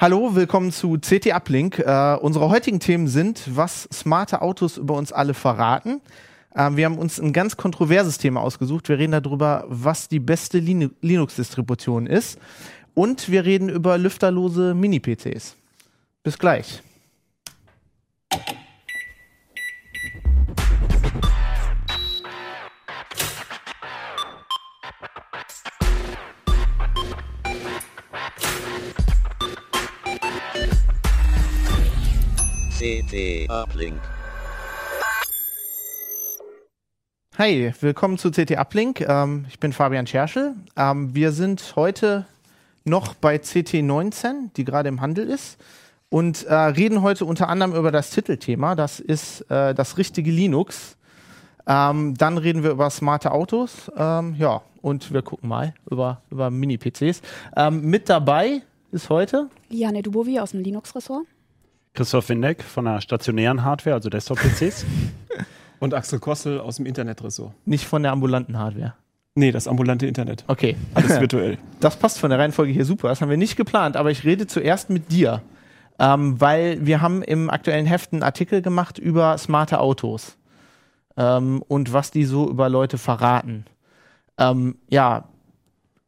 Hallo, willkommen zu CT Uplink. Äh, unsere heutigen Themen sind, was smarte Autos über uns alle verraten. Äh, wir haben uns ein ganz kontroverses Thema ausgesucht. Wir reden darüber, was die beste Lin Linux-Distribution ist. Und wir reden über lüfterlose Mini-PCs. Bis gleich. CT Uplink. Hi, willkommen zu CT Uplink. Ähm, ich bin Fabian Scherschel. Ähm, wir sind heute noch bei CT19, die gerade im Handel ist, und äh, reden heute unter anderem über das Titelthema. Das ist äh, das richtige Linux. Ähm, dann reden wir über smarte Autos. Ähm, ja, und wir gucken mal über, über Mini-PCs. Ähm, mit dabei ist heute Liane Dubovi aus dem Linux-Ressort. Christoph Windeck von der stationären Hardware, also Desktop-PCs. Und Axel Kossel aus dem Internetressort. nicht von der ambulanten Hardware. Nee, das ambulante Internet. Okay. Alles virtuell. Das passt von der Reihenfolge hier super. Das haben wir nicht geplant, aber ich rede zuerst mit dir. Ähm, weil wir haben im aktuellen Heft einen Artikel gemacht über smarte Autos ähm, und was die so über Leute verraten. Ähm, ja,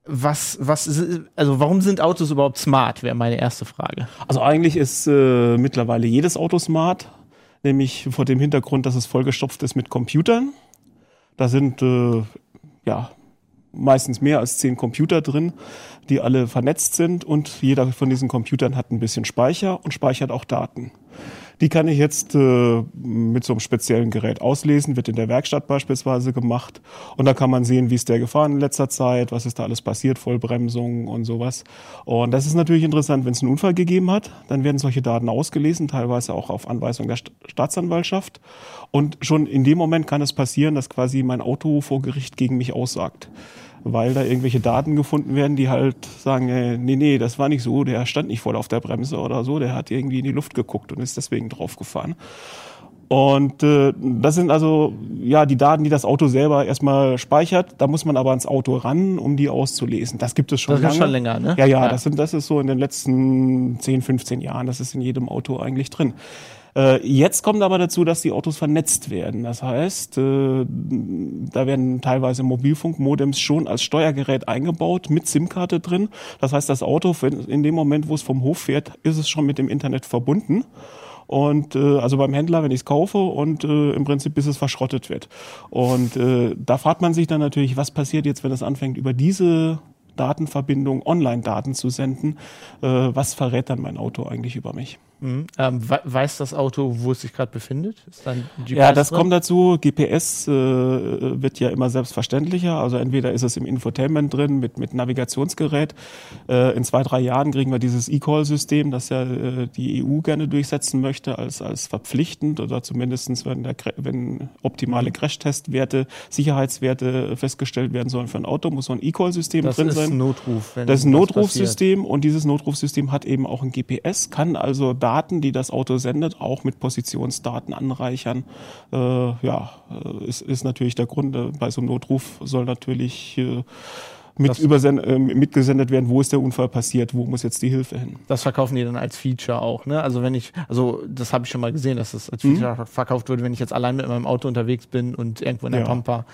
was, was, also warum sind Autos überhaupt smart, wäre meine erste Frage. Also eigentlich ist äh, mittlerweile jedes Auto smart, nämlich vor dem Hintergrund, dass es vollgestopft ist mit Computern. Da sind äh, ja meistens mehr als zehn Computer drin, die alle vernetzt sind und jeder von diesen Computern hat ein bisschen Speicher und speichert auch Daten. Die kann ich jetzt äh, mit so einem speziellen Gerät auslesen, wird in der Werkstatt beispielsweise gemacht. Und da kann man sehen, wie ist der gefahren in letzter Zeit, was ist da alles passiert, Vollbremsung und sowas. Und das ist natürlich interessant, wenn es einen Unfall gegeben hat, dann werden solche Daten ausgelesen, teilweise auch auf Anweisung der St Staatsanwaltschaft. Und schon in dem Moment kann es passieren, dass quasi mein Auto vor Gericht gegen mich aussagt weil da irgendwelche Daten gefunden werden, die halt sagen, äh, nee, nee, das war nicht so, der stand nicht voll auf der Bremse oder so, der hat irgendwie in die Luft geguckt und ist deswegen draufgefahren. Und äh, das sind also ja die Daten, die das Auto selber erstmal speichert. Da muss man aber ans Auto ran, um die auszulesen. Das gibt es schon Das lange. schon länger, ne? Ja, ja, Ja. Das, sind, das ist so in den letzten 10, 15 Jahren. Das ist in jedem Auto eigentlich drin. Äh, Jetzt kommt aber dazu, dass die Autos vernetzt werden. Das heißt, äh, da werden teilweise Mobilfunkmodems schon als Steuergerät eingebaut mit SIM-Karte drin. Das heißt, das Auto, in dem Moment, wo es vom Hof fährt, ist es schon mit dem Internet verbunden. Und äh, also beim Händler, wenn ich es kaufe und äh, im Prinzip bis es verschrottet wird. Und äh, da fragt man sich dann natürlich, was passiert jetzt, wenn es anfängt, über diese Datenverbindung Online-Daten zu senden? Äh, was verrät dann mein Auto eigentlich über mich? Mhm. Ähm, we- weiß das Auto, wo es sich gerade befindet? Ist Ja, das drin? kommt dazu. GPS äh, wird ja immer selbstverständlicher. Also entweder ist es im Infotainment drin mit, mit Navigationsgerät. Äh, in zwei, drei Jahren kriegen wir dieses E-Call-System, das ja äh, die EU gerne durchsetzen möchte, als, als verpflichtend oder zumindestens wenn, der, wenn optimale Crashtestwerte, Sicherheitswerte festgestellt werden sollen für ein Auto, muss so ein E-Call-System Das drin ist sein. ein Notruf. Das ist ein Notrufsystem und dieses Notrufsystem hat eben auch ein GPS, kann also Daten, die das Auto sendet, auch mit Positionsdaten anreichern. Äh, ja, äh, ist, ist natürlich der Grund. äh, Bei so einem Notruf soll natürlich äh, mit äh, mitgesendet werden, wo ist der Unfall passiert, wo muss jetzt die Hilfe hin. Das verkaufen die dann als Feature auch, ne? Also wenn ich, also das habe ich schon mal gesehen, dass das als Mhm. Feature verkauft wird, wenn ich jetzt allein mit meinem Auto unterwegs bin und irgendwo in der Ja. Pampa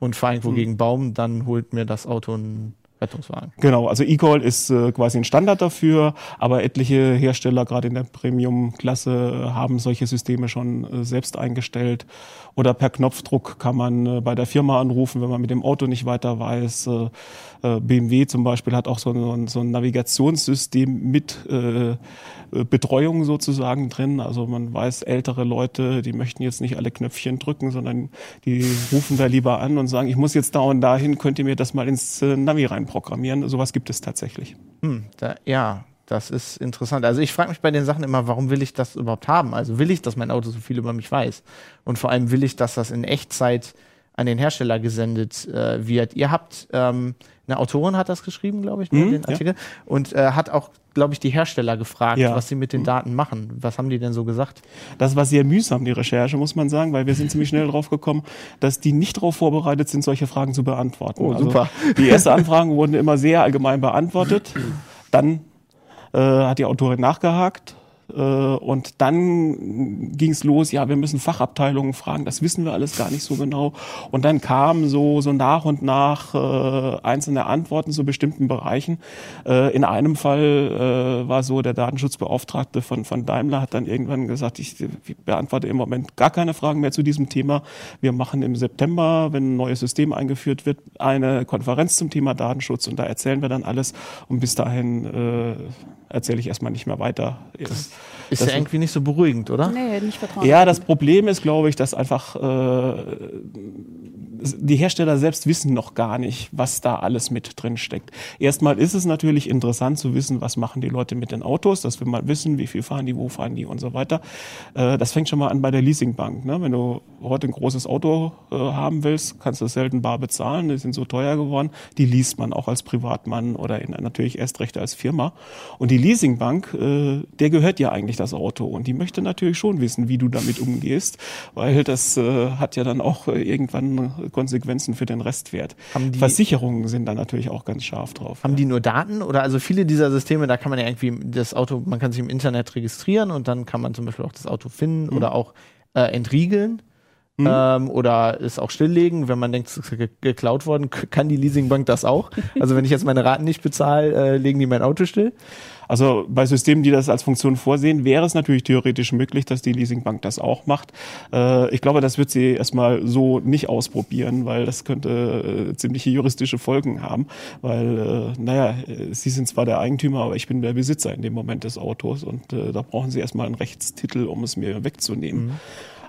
und fahre irgendwo Mhm. gegen Baum, dann holt mir das Auto einen Rettungswagen. Genau, also E-Call ist äh, quasi ein Standard dafür, aber etliche Hersteller, gerade in der Premium-Klasse, haben solche Systeme schon äh, selbst eingestellt. Oder per Knopfdruck kann man äh, bei der Firma anrufen, wenn man mit dem Auto nicht weiter weiß. Äh, BMW zum Beispiel hat auch so ein, so ein Navigationssystem mit äh, äh, Betreuung sozusagen drin. Also man weiß, ältere Leute, die möchten jetzt nicht alle Knöpfchen drücken, sondern die rufen da lieber an und sagen, ich muss jetzt da und dahin, könnt ihr mir das mal ins äh, Navi reinprogrammieren. Sowas gibt es tatsächlich. Hm, da, ja, das ist interessant. Also ich frage mich bei den Sachen immer, warum will ich das überhaupt haben? Also will ich, dass mein Auto so viel über mich weiß? Und vor allem will ich, dass das in Echtzeit an den Hersteller gesendet äh, wird. Ihr habt, ähm, eine Autorin hat das geschrieben, glaube ich, ne, Mhm, den ja. Artikel, und äh, hat auch, glaube ich, die Hersteller gefragt, Ja. was sie mit den Daten machen. Was haben die denn so gesagt? Das war sehr mühsam, die Recherche, muss man sagen, weil wir sind ziemlich schnell drauf gekommen, dass die nicht darauf vorbereitet sind, solche Fragen zu beantworten. Oh, super. Die ersten Anfragen wurden immer sehr allgemein beantwortet. Dann äh, hat die Autorin nachgehakt und dann ging es los, ja, wir müssen Fachabteilungen fragen, das wissen wir alles gar nicht so genau. Und dann kamen so, so nach und nach äh, einzelne Antworten zu bestimmten Bereichen. Äh, in einem Fall äh, war so, der Datenschutzbeauftragte von, von Daimler hat dann irgendwann gesagt, ich, ich beantworte im Moment gar keine Fragen mehr zu diesem Thema. Wir machen im September, wenn ein neues System eingeführt wird, eine Konferenz zum Thema Datenschutz und da erzählen wir dann alles. Und bis dahin äh, erzähle ich erstmal nicht mehr weiter. Das ist das ja irgendwie nicht so beruhigend, oder? Nee, nicht vertrauen. Ja, das Problem ist, glaube ich, dass einfach äh, die Hersteller selbst wissen noch gar nicht, was da alles mit drin steckt. Erstmal ist es natürlich interessant zu wissen, was machen die Leute mit den Autos, dass wir mal wissen, wie viel fahren die, wo fahren die und so weiter. Äh, das fängt schon mal an bei der Leasingbank. Ne? Wenn du heute ein großes Auto äh, haben willst, kannst du selten bar bezahlen, die sind so teuer geworden. Die liest man auch als Privatmann oder natürlich erst recht als Firma. Und die Leasingbank, äh, der gehört ja eigentlich das Auto und die möchte natürlich schon wissen, wie du damit umgehst, weil das hat ja dann auch irgendwann Konsequenzen für den Restwert. Versicherungen sind da natürlich auch ganz scharf drauf. Haben die nur Daten oder also viele dieser Systeme, da kann man ja irgendwie das Auto, man kann sich im Internet registrieren und dann kann man zum Beispiel auch das Auto finden oder auch äh, entriegeln ähm, oder es auch stilllegen, wenn man denkt, es ist ge geklaut worden, kann die Leasingbank das auch. Also wenn ich jetzt meine Raten nicht bezahle, äh, legen die mein Auto still. Also bei Systemen, die das als Funktion vorsehen, wäre es natürlich theoretisch möglich, dass die Leasingbank das auch macht. Äh, ich glaube, das wird sie erstmal so nicht ausprobieren, weil das könnte äh, ziemliche juristische Folgen haben. Weil, äh, naja, sie sind zwar der Eigentümer, aber ich bin der Besitzer in dem Moment des Autos und da brauchen sie erstmal einen Rechtstitel, um es mir wegzunehmen.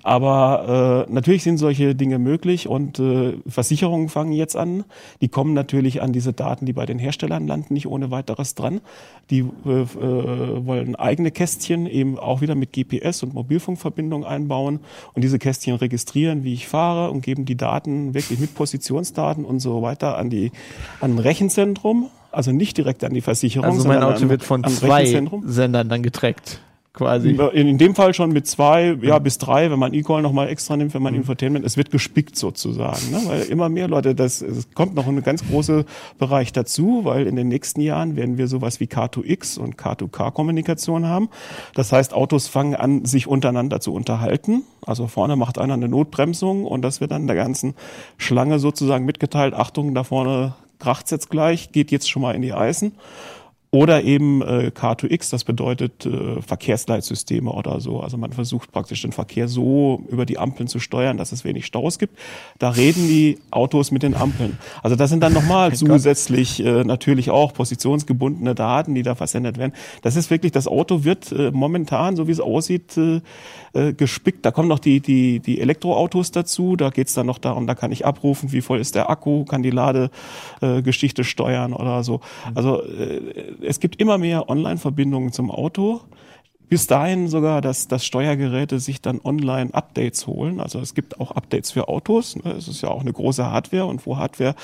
Aber äh, natürlich sind solche Dinge möglich und äh, Versicherungen fangen jetzt an. Die kommen natürlich an diese Daten, die bei den Herstellern landen, nicht ohne weiteres dran. Die äh, äh, wollen eigene Kästchen eben auch wieder mit GPS und Mobilfunkverbindung einbauen und diese Kästchen registrieren, wie ich fahre und geben die Daten wirklich mit Positionsdaten und so weiter an die an ein Rechenzentrum. Also nicht direkt an die Versicherung. Also mein sondern Auto an, wird von zwei. Sendern dann getrackt. Quasi. In, in dem Fall schon mit zwei, ja, bis drei, wenn man E-Call nochmal extra nimmt, wenn man Infotainment, es wird gespickt sozusagen, ne? weil immer mehr Leute, das, es kommt noch ein ganz großer Bereich dazu, weil in den nächsten Jahren werden wir sowas wie K2X und K2K-Kommunikation haben. Das heißt, Autos fangen an, sich untereinander zu unterhalten. Also vorne macht einer eine Notbremsung und das wird dann der ganzen Schlange sozusagen mitgeteilt, Achtung, da vorne kracht's jetzt gleich, geht jetzt schon mal in die Eisen. Oder eben äh, K2X, das bedeutet äh, Verkehrsleitsysteme oder so. Also man versucht praktisch den Verkehr so über die Ampeln zu steuern, dass es wenig Staus gibt. Da reden die Autos mit den Ampeln. Also das sind dann nochmal zusätzlich äh, natürlich auch positionsgebundene Daten, die da versendet werden. Das ist wirklich, das Auto wird äh, momentan, so wie es aussieht, äh, äh, gespickt. Da kommen noch die, die, die Elektroautos dazu. Da geht's dann noch darum, da kann ich abrufen, wie voll ist der Akku, kann die Ladegeschichte äh, Geschichte steuern oder so. Also äh, es gibt immer mehr Online-Verbindungen zum Auto. Bis dahin sogar, dass, dass Steuergeräte sich dann online Updates holen. Also es gibt auch Updates für Autos. ne? Es ist ja auch eine große Hardware und wo Hardware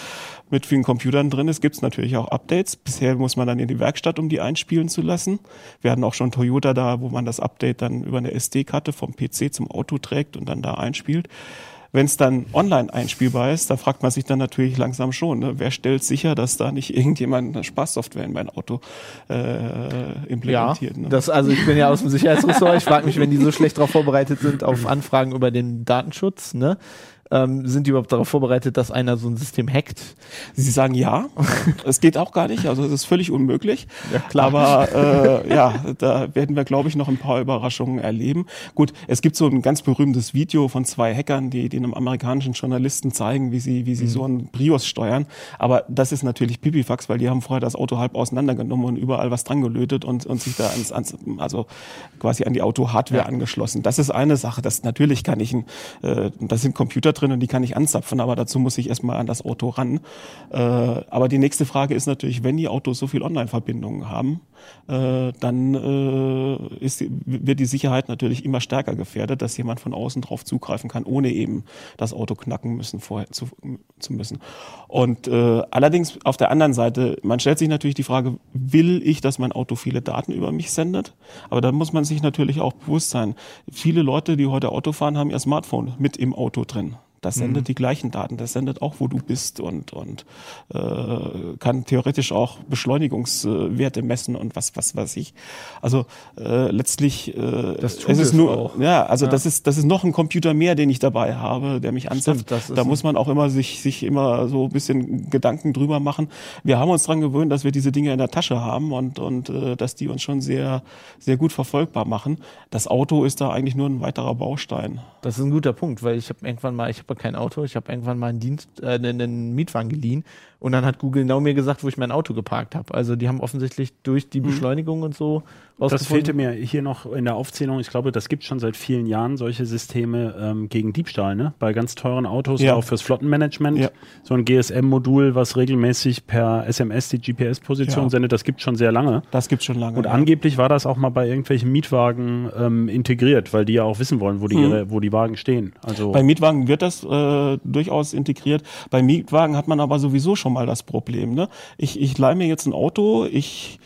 mit vielen Computern drin ist, gibt es natürlich auch Updates. Bisher muss man dann in die Werkstatt, um die einspielen zu lassen. Wir hatten auch schon Toyota da, wo man das Update dann über eine SD-Karte vom PC zum Auto trägt und dann da einspielt. Wenn es dann online einspielbar ist, da fragt man sich dann natürlich langsam schon, ne? wer stellt sicher, dass da nicht irgendjemand eine Spaßsoftware in mein Auto äh, Ja, implementiert. ne? das, also ich bin ja aus dem Sicherheitsressort. Ich frage mich, wenn die so schlecht darauf vorbereitet sind auf Anfragen über den Datenschutz, ne? Ähm, sind die überhaupt darauf vorbereitet, dass einer so ein System hackt? Sie sagen ja, es geht auch gar nicht, also es ist völlig unmöglich. Ja, klar. Aber äh, ja, da werden wir, glaube ich, noch ein paar Überraschungen erleben. Gut, es gibt so ein ganz berühmtes Video von zwei Hackern, die, die einem amerikanischen Journalisten zeigen, wie sie, wie sie so einen Prius steuern. Aber das ist natürlich Pipifax, weil die haben vorher das Auto halb auseinandergenommen und überall was dran gelötet und, und sich da ans, ans also quasi an die Auto-Hardware angeschlossen. Das ist eine Sache. Das natürlich kann ich, ein, äh, da sind Computer drin und die kann ich anzapfen, aber dazu muss ich erstmal an das Auto ran. Äh, aber die nächste Frage ist natürlich, wenn die Autos so viel Online-Verbindungen haben, äh, dann äh, ist, wird die Sicherheit natürlich immer stärker gefährdet, dass jemand von außen drauf zugreifen kann, ohne eben das Auto knacken müssen vorher zu, zu müssen. Und äh, allerdings auf der anderen Seite, man stellt sich natürlich die Frage, will ich, dass mein Auto viele Daten über mich sendet? Aber da muss man sich natürlich auch bewusst sein. Viele Leute, die heute Auto fahren, haben ihr Smartphone mit im Auto drin. Das sendet die gleichen Daten, das sendet auch, wo du bist und, und äh, kann theoretisch auch Beschleunigungswerte messen und was, was weiß ich. Also äh, letztlich äh, Das tut es ist es nur, auch. ja, also Ja. das ist das ist noch ein Computer mehr, den ich dabei habe, der mich ist Da muss man auch immer sich sich immer so ein bisschen Gedanken drüber machen. Wir haben uns dran gewöhnt, dass wir diese Dinge in der Tasche haben und und äh, dass die uns schon sehr sehr gut verfolgbar machen. Das Auto ist da eigentlich nur ein weiterer Baustein. Das ist ein guter Punkt, weil ich habe irgendwann mal, ich habe kein Auto, ich habe irgendwann mal einen Dienst, äh, einen Mietwagen geliehen und dann hat Google genau mir gesagt, wo ich mein Auto geparkt habe. Also die haben offensichtlich durch die Beschleunigung und so Das fehlte mir hier noch in der Aufzählung. Ich glaube, das gibt schon seit vielen Jahren solche Systeme ähm, gegen Diebstahl, ne? Bei ganz teuren Autos, Ja. auch fürs Flottenmanagement. Ja. So ein GSM-Modul, was regelmäßig per SMS die GPS-Position Ja. sendet, das gibt schon sehr lange. Das gibt's schon lange. Und ja. angeblich war das auch mal bei irgendwelchen Mietwagen ähm, integriert, weil die ja auch wissen wollen, wo die, Mhm. ihre, wo die Wagen stehen. Also Bei Mietwagen wird das äh, durchaus integriert. Bei Mietwagen hat man aber sowieso schon mal das Problem. Ne? Ich, ich leih mir jetzt ein Auto, ich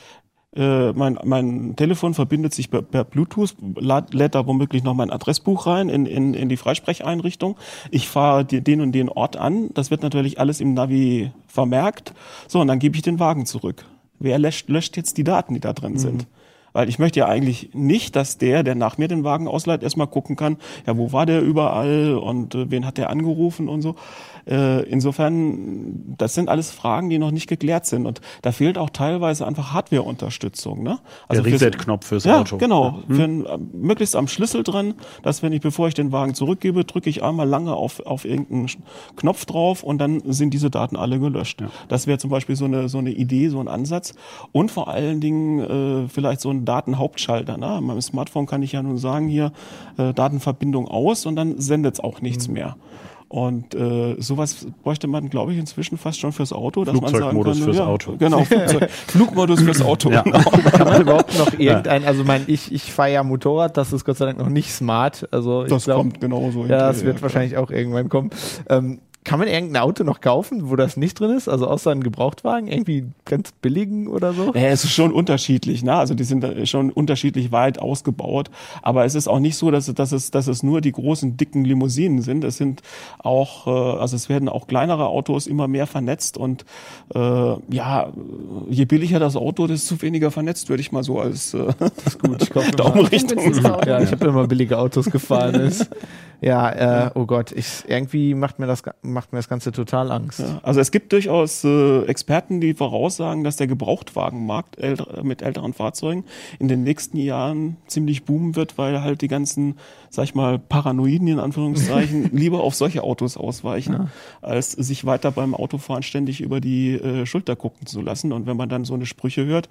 äh, mein, mein Telefon verbindet sich per, per Bluetooth, lad, lädt da womöglich noch mein Adressbuch rein in, in, in die Freisprecheinrichtung. Ich fahre den und den Ort an. Das wird natürlich alles im Navi vermerkt. So, und dann gebe ich den Wagen zurück. Wer löscht, löscht jetzt die Daten, die da drin sind? Weil ich möchte ja eigentlich nicht, dass der, der nach mir den Wagen ausleiht, erstmal gucken kann, ja, wo war der überall und äh, wen hat der angerufen und so. Äh, insofern, das sind alles Fragen, die noch nicht geklärt sind. Und da fehlt auch teilweise einfach Hardware-Unterstützung. Ne? der fürs- Reset-Knopf fürs ja, Auto. genau. Für ein, äh, möglichst am Schlüssel drin, dass wenn ich, bevor ich den Wagen zurückgebe, drücke ich einmal lange auf, auf irgendeinen Knopf drauf und dann sind diese Daten alle gelöscht. Das wäre zum Beispiel so eine, so eine Idee, so ein Ansatz. Und vor allen Dingen äh, vielleicht so ein Datenhauptschalter. Ne? An meinem Smartphone kann ich ja nun sagen, hier äh, Datenverbindung aus und dann sendet es auch nichts Mhm. mehr. Und äh, sowas bräuchte man, glaube ich, inzwischen fast schon fürs Auto. Dass man sagen Flugzeugmodus kann, fürs ja, Auto. Genau, Flugzeug, Flugmodus fürs Auto. Ja. Genau. Kann man überhaupt noch irgendein, also mein, ich, ich fahre ja Motorrad, das ist Gott sei Dank noch nicht smart. Also ich Das glaub, kommt genauso. Ja, das wird wahrscheinlich auch irgendwann kommen. Ähm, kann man irgendein Auto noch kaufen, wo das nicht drin ist? Also außer einen Gebrauchtwagen? Irgendwie ganz billigen oder so? Ja, es ist schon unterschiedlich, ne? Also die sind da schon unterschiedlich weit ausgebaut. Aber es ist auch nicht so, dass, es- dass, es, dass es nur die großen, dicken Limousinen sind. Es sind auch, äh, also es werden auch kleinere Autos immer mehr vernetzt und äh, ja, je billiger das Auto, desto weniger vernetzt, würde ich mal so als äh, ist gut. Ich immer, Daumenrichtung. ja, ich habe immer billige Autos gefahren. Ist. Ja, äh, oh Gott, ich, irgendwie macht mir, das, macht mir das Ganze total Angst. Ja, also es gibt durchaus äh, Experten, die voraussagen, dass der Gebrauchtwagenmarkt älter, mit älteren Fahrzeugen in den nächsten Jahren ziemlich boomen wird, weil halt die ganzen, sag ich mal, Paranoiden in Anführungszeichen lieber auf solche Autos ausweichen, als sich weiter beim Autofahren ständig über die äh, Schulter gucken zu lassen. Und wenn man dann so eine Sprüche hört,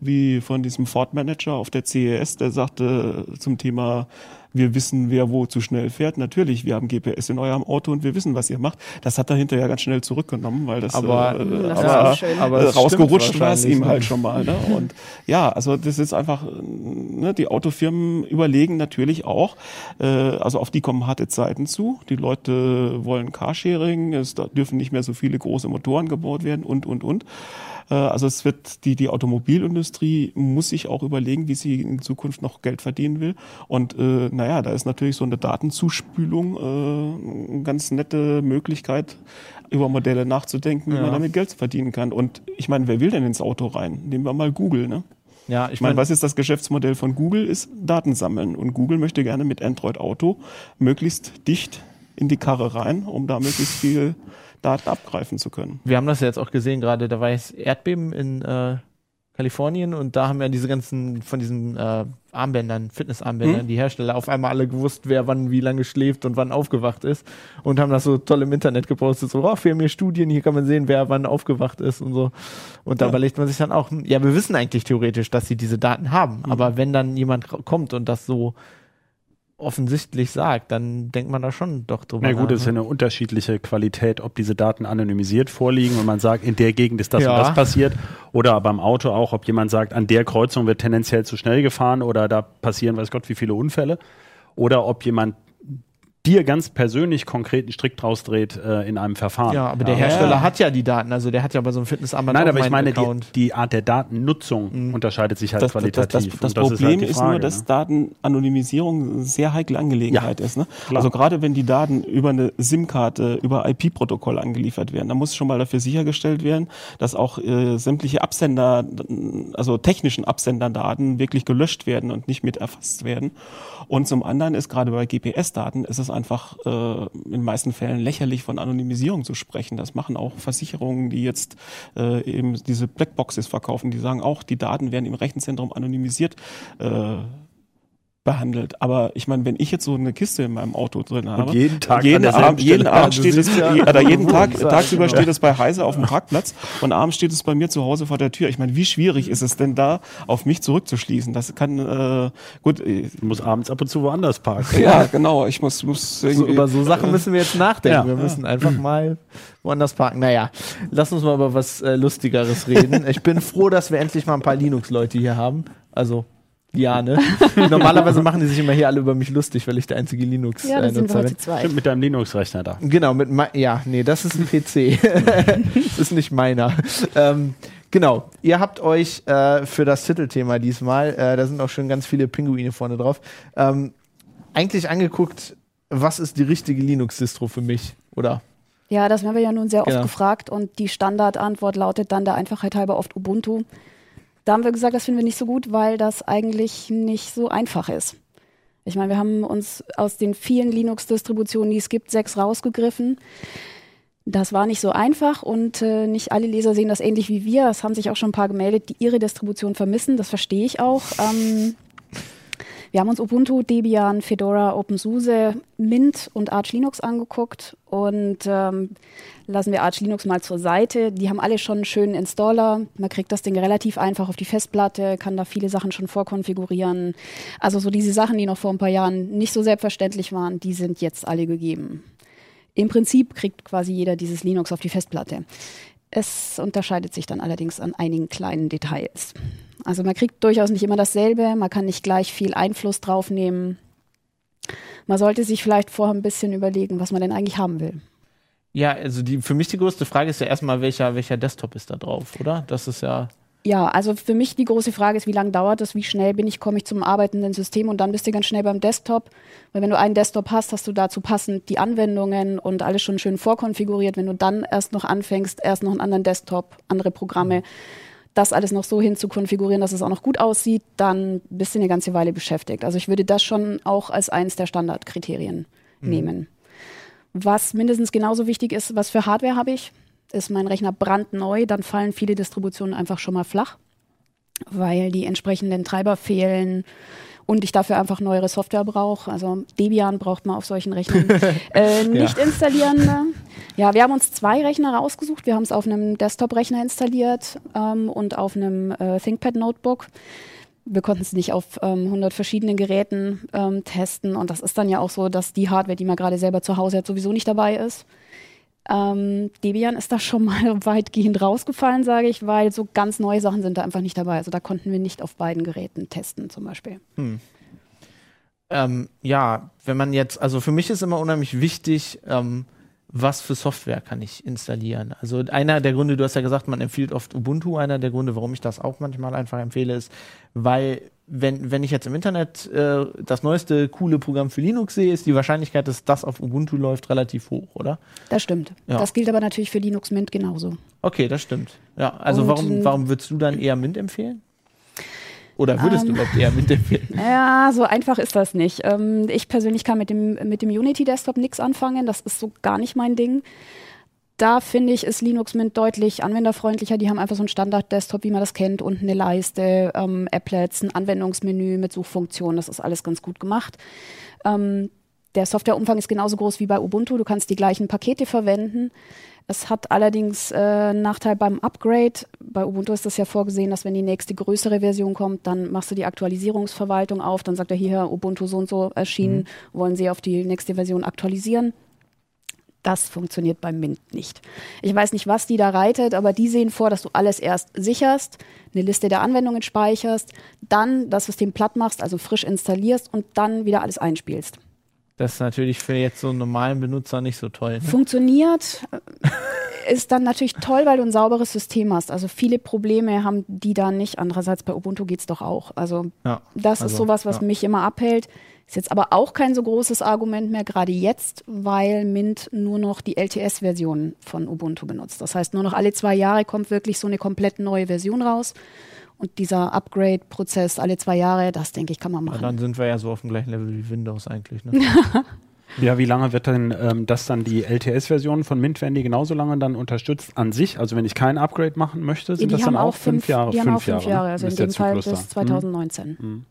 wie von diesem Ford-Manager auf der CES, der sagte zum Thema wir wissen, wer wo zu schnell fährt. Natürlich, wir haben GPS in eurem Auto und wir wissen, was ihr macht. Das hat er hinterher ganz schnell zurückgenommen, weil das Aber- äh, Das aber, aber rausgerutscht war es ihm ne? halt schon mal. Ne? Und ja, also das ist einfach, ne, die Autofirmen überlegen natürlich auch, äh, also auf die kommen harte Zeiten zu. Die Leute wollen Carsharing, es dürfen nicht mehr so viele große Motoren gebaut werden und, und, und. Äh, Also es wird die die Automobilindustrie muss sich auch überlegen, wie sie in Zukunft noch Geld verdienen will. Und äh, naja, da ist natürlich so eine Datenzuspülung äh, eine ganz nette Möglichkeit, über Modelle nachzudenken, wie Ja. man damit Geld verdienen kann. Und ich meine, wer will denn ins Auto rein? Nehmen wir mal Google, ne? Ja, ich Ich meine, was ist das Geschäftsmodell von Google? Ist Daten sammeln. Und Google möchte gerne mit Android Auto möglichst dicht in die Karre rein, um da möglichst viel Daten abgreifen zu können. wir haben das ja jetzt auch gesehen gerade, da war jetzt Erdbeben in äh, Kalifornien und da haben ja diese ganzen von diesen äh, Armbändern, Fitnessarmbändern, Hm? die Hersteller auf einmal alle gewusst, wer wann wie lange schläft und wann aufgewacht ist und haben das so toll im Internet gepostet, so, oh, wir haben hier Studien, hier kann man sehen, wer wann aufgewacht ist und so. Und da Ja. überlegt man sich dann auch, hm, ja, wir wissen eigentlich theoretisch, dass sie diese Daten haben, Mhm. aber wenn dann jemand kommt und das so offensichtlich sagt, dann denkt man da schon doch drüber Na gut, es ist ne? ja eine unterschiedliche Qualität, ob diese Daten anonymisiert vorliegen und man sagt, in der Gegend ist das Ja. und das passiert. Oder beim Auto auch, ob jemand sagt, an der Kreuzung wird tendenziell zu schnell gefahren oder da passieren weiß Gott wie viele Unfälle. Oder ob jemand dir ganz persönlich konkret einen Strick draus dreht äh, in einem Verfahren. Ja, aber der Hersteller hat ja die Daten, also der hat ja bei so einem Fitnessarmband Nein, auch aber ich meine, die, die Art der Datennutzung unterscheidet sich halt Das, das, das, qualitativ. das, Und ist Problem halt die ist Frage, nur, dass ne? Datenanonymisierung eine sehr heikle Angelegenheit ist. Ne? Also gerade wenn die Daten über eine SIM-Karte, über IP-Protokoll angeliefert werden, dann muss schon mal dafür sichergestellt werden, dass auch äh, sämtliche Absender, also technischen Absenderdaten wirklich gelöscht werden und nicht mit erfasst werden. Und zum anderen ist gerade bei GPS-Daten ist es einfach äh, in den meisten Fällen lächerlich von Anonymisierung zu sprechen. Das machen auch Versicherungen, die jetzt äh, eben diese Blackboxes verkaufen. Die sagen auch, die Daten werden im Rechenzentrum anonymisiert äh, behandelt. Aber ich meine, wenn ich jetzt so eine Kiste in meinem Auto drin habe, jeden Tag jeden, Abend, jeden. Abend steht es, ja- oder jeden Tag, tagsüber genau. steht es bei Heise auf dem Parkplatz und abends steht es bei mir zu Hause vor der Tür. Ich meine, wie schwierig ist es denn da, auf mich zurückzuschließen? Das kann, äh, gut, äh, Du musst abends ab und zu woanders parken. ja, genau, ich muss, muss So, über so Sachen müssen wir jetzt nachdenken. Ja. wir müssen einfach mal woanders parken. Naja, lass uns mal über was äh, Lustigeres reden. Ich bin froh, dass wir endlich mal ein paar Linux-Leute hier haben. Also, ja, ne? Normalerweise machen die sich immer hier alle über mich lustig, weil ich der einzige linux Ja, äh, sind wir Nutzer bin. Stimmt, mit deinem Linux-Rechner da. Genau, mit ja, nee, das ist ein PC. das ist nicht meiner. Ähm, genau, ihr habt euch äh, für das Titelthema diesmal, äh, da sind auch schon ganz viele Pinguine vorne drauf, ähm, eigentlich angeguckt, was ist die richtige Linux-Distro für mich, oder? Ja, das werden wir ja nun sehr oft Genau. gefragt und die Standardantwort lautet dann der Einfachheit halber oft Ubuntu. Da haben wir gesagt, das finden wir nicht so gut, weil das eigentlich nicht so einfach ist. Ich meine, wir haben uns aus den vielen Linux-Distributionen, die es gibt, sechs rausgegriffen. Das war nicht so einfach und äh, nicht alle Leser sehen das ähnlich wie wir. Es haben sich auch schon ein paar gemeldet, die ihre Distribution vermissen. Das verstehe ich auch. Ähm, wir haben uns Ubuntu, Debian, Fedora, OpenSUSE, Mint und Arch Linux angeguckt und ähm, lassen wir Arch Linux mal zur Seite. Die haben alle schon einen schönen Installer. Man kriegt das Ding relativ einfach auf die Festplatte, kann da viele Sachen schon vorkonfigurieren. Also so diese Sachen, die noch vor ein paar Jahren nicht so selbstverständlich waren, die sind jetzt alle gegeben. Im Prinzip kriegt quasi jeder dieses Linux auf die Festplatte. Es unterscheidet sich dann allerdings an einigen kleinen Details. Also man kriegt durchaus nicht immer dasselbe, man kann nicht gleich viel Einfluss drauf nehmen. Man sollte sich vielleicht vorher ein bisschen überlegen, was man denn eigentlich haben will. Ja, also die, für mich die größte Frage ist ja erstmal, welcher, welcher Desktop ist da drauf, oder? Das ist ja. Ja, also für mich die große Frage ist, wie lange dauert es, wie schnell bin ich, komme ich zum arbeitenden System und dann bist du ganz schnell beim Desktop. Weil wenn du einen Desktop hast, hast du dazu passend die Anwendungen und alles schon schön vorkonfiguriert. Wenn du dann erst noch anfängst, erst noch einen anderen Desktop, andere Programme, das alles noch so hin zu konfigurieren, dass es auch noch gut aussieht, dann bist du eine ganze Weile beschäftigt. Also ich würde das schon auch als eines der Standardkriterien nehmen. Was mindestens genauso wichtig ist, was für Hardware habe ich? Ist mein Rechner brandneu, dann fallen viele Distributionen einfach schon mal flach, weil die entsprechenden Treiber fehlen und ich dafür einfach neuere Software brauche. Also Debian braucht man auf solchen Rechnern äh, nicht installieren. ne? Ja, wir haben uns zwei Rechner rausgesucht. Wir haben es auf einem Desktop-Rechner installiert ähm, und auf einem äh, ThinkPad-Notebook. Wir konnten es nicht auf ähm, 100 verschiedenen Geräten ähm, testen und das ist dann ja auch so, dass die Hardware, die man gerade selber zu Hause hat, sowieso nicht dabei ist. Ähm, Debian ist da schon mal weitgehend rausgefallen, sage ich, weil so ganz neue Sachen sind da einfach nicht dabei. Also da konnten wir nicht auf beiden Geräten testen zum Beispiel. Ähm, ja, wenn man jetzt, also für mich ist immer unheimlich wichtig, ähm, was für Software kann ich installieren. Also einer der Gründe, du hast ja gesagt, man empfiehlt oft Ubuntu. Einer der Gründe, warum ich das auch manchmal einfach empfehle, ist, weil wenn, wenn ich jetzt im Internet äh, das neueste coole Programm für Linux sehe, ist die Wahrscheinlichkeit, dass das auf Ubuntu läuft, relativ hoch, oder? Das stimmt. Ja. Das gilt aber natürlich für Linux Mint genauso. Okay, das stimmt. Ja, also Und, warum, warum würdest du dann eher Mint empfehlen? Oder würdest du Ähm. überhaupt eher Mint empfehlen? Ja, so einfach ist das nicht. Ähm, ich persönlich kann mit dem, mit dem Unity Desktop nichts anfangen. Das ist so gar nicht mein Ding. Da finde ich, ist Linux Mint deutlich anwenderfreundlicher. Die haben einfach so einen Standard-Desktop, wie man das kennt, unten eine Leiste, ähm, Applets, ein Anwendungsmenü mit Suchfunktionen. Das ist alles ganz gut gemacht. Ähm, der Softwareumfang ist genauso groß wie bei Ubuntu. Du kannst die gleichen Pakete verwenden. Es hat allerdings äh, einen Nachteil beim Upgrade. Bei Ubuntu ist das ja vorgesehen, dass wenn die nächste größere Version kommt, dann machst du die Aktualisierungsverwaltung auf. Dann sagt er hier, Ubuntu so und so erschienen, wollen Sie auf die nächste Version aktualisieren. Das funktioniert beim Mint nicht. Ich weiß nicht, was die da reitet, aber die sehen vor, dass du alles erst sicherst, eine Liste der Anwendungen speicherst, dann das System platt machst, also frisch installierst und dann wieder alles einspielst. Das ist natürlich für jetzt so einen normalen Benutzer nicht so toll. Ne? Funktioniert, äh, ist dann natürlich toll, weil du ein sauberes System hast. Also viele Probleme haben die da nicht. Andererseits bei Ubuntu geht's doch auch. Also Ja, das also, ist sowas, was ja. mich immer abhält. Ist jetzt aber auch kein so großes Argument mehr, gerade jetzt, weil Mint nur noch die LTS-Version von Ubuntu benutzt. Das heißt, nur noch alle zwei Jahre kommt wirklich so eine komplett neue Version raus. Und dieser Upgrade-Prozess alle zwei Jahre, das denke ich, kann man Ja, machen. dann sind wir ja so auf dem gleichen Level wie Windows eigentlich. Ne? Ja, wie lange wird denn ähm, das dann die LTS-Version von Mint, werden die genauso lange dann unterstützt an sich? Also wenn ich kein Upgrade machen möchte, sind die das dann auch fünf Jahre? Die haben auch fünf ne? Jahre, also in Ist der dem Fall bis da. Hm. 2019.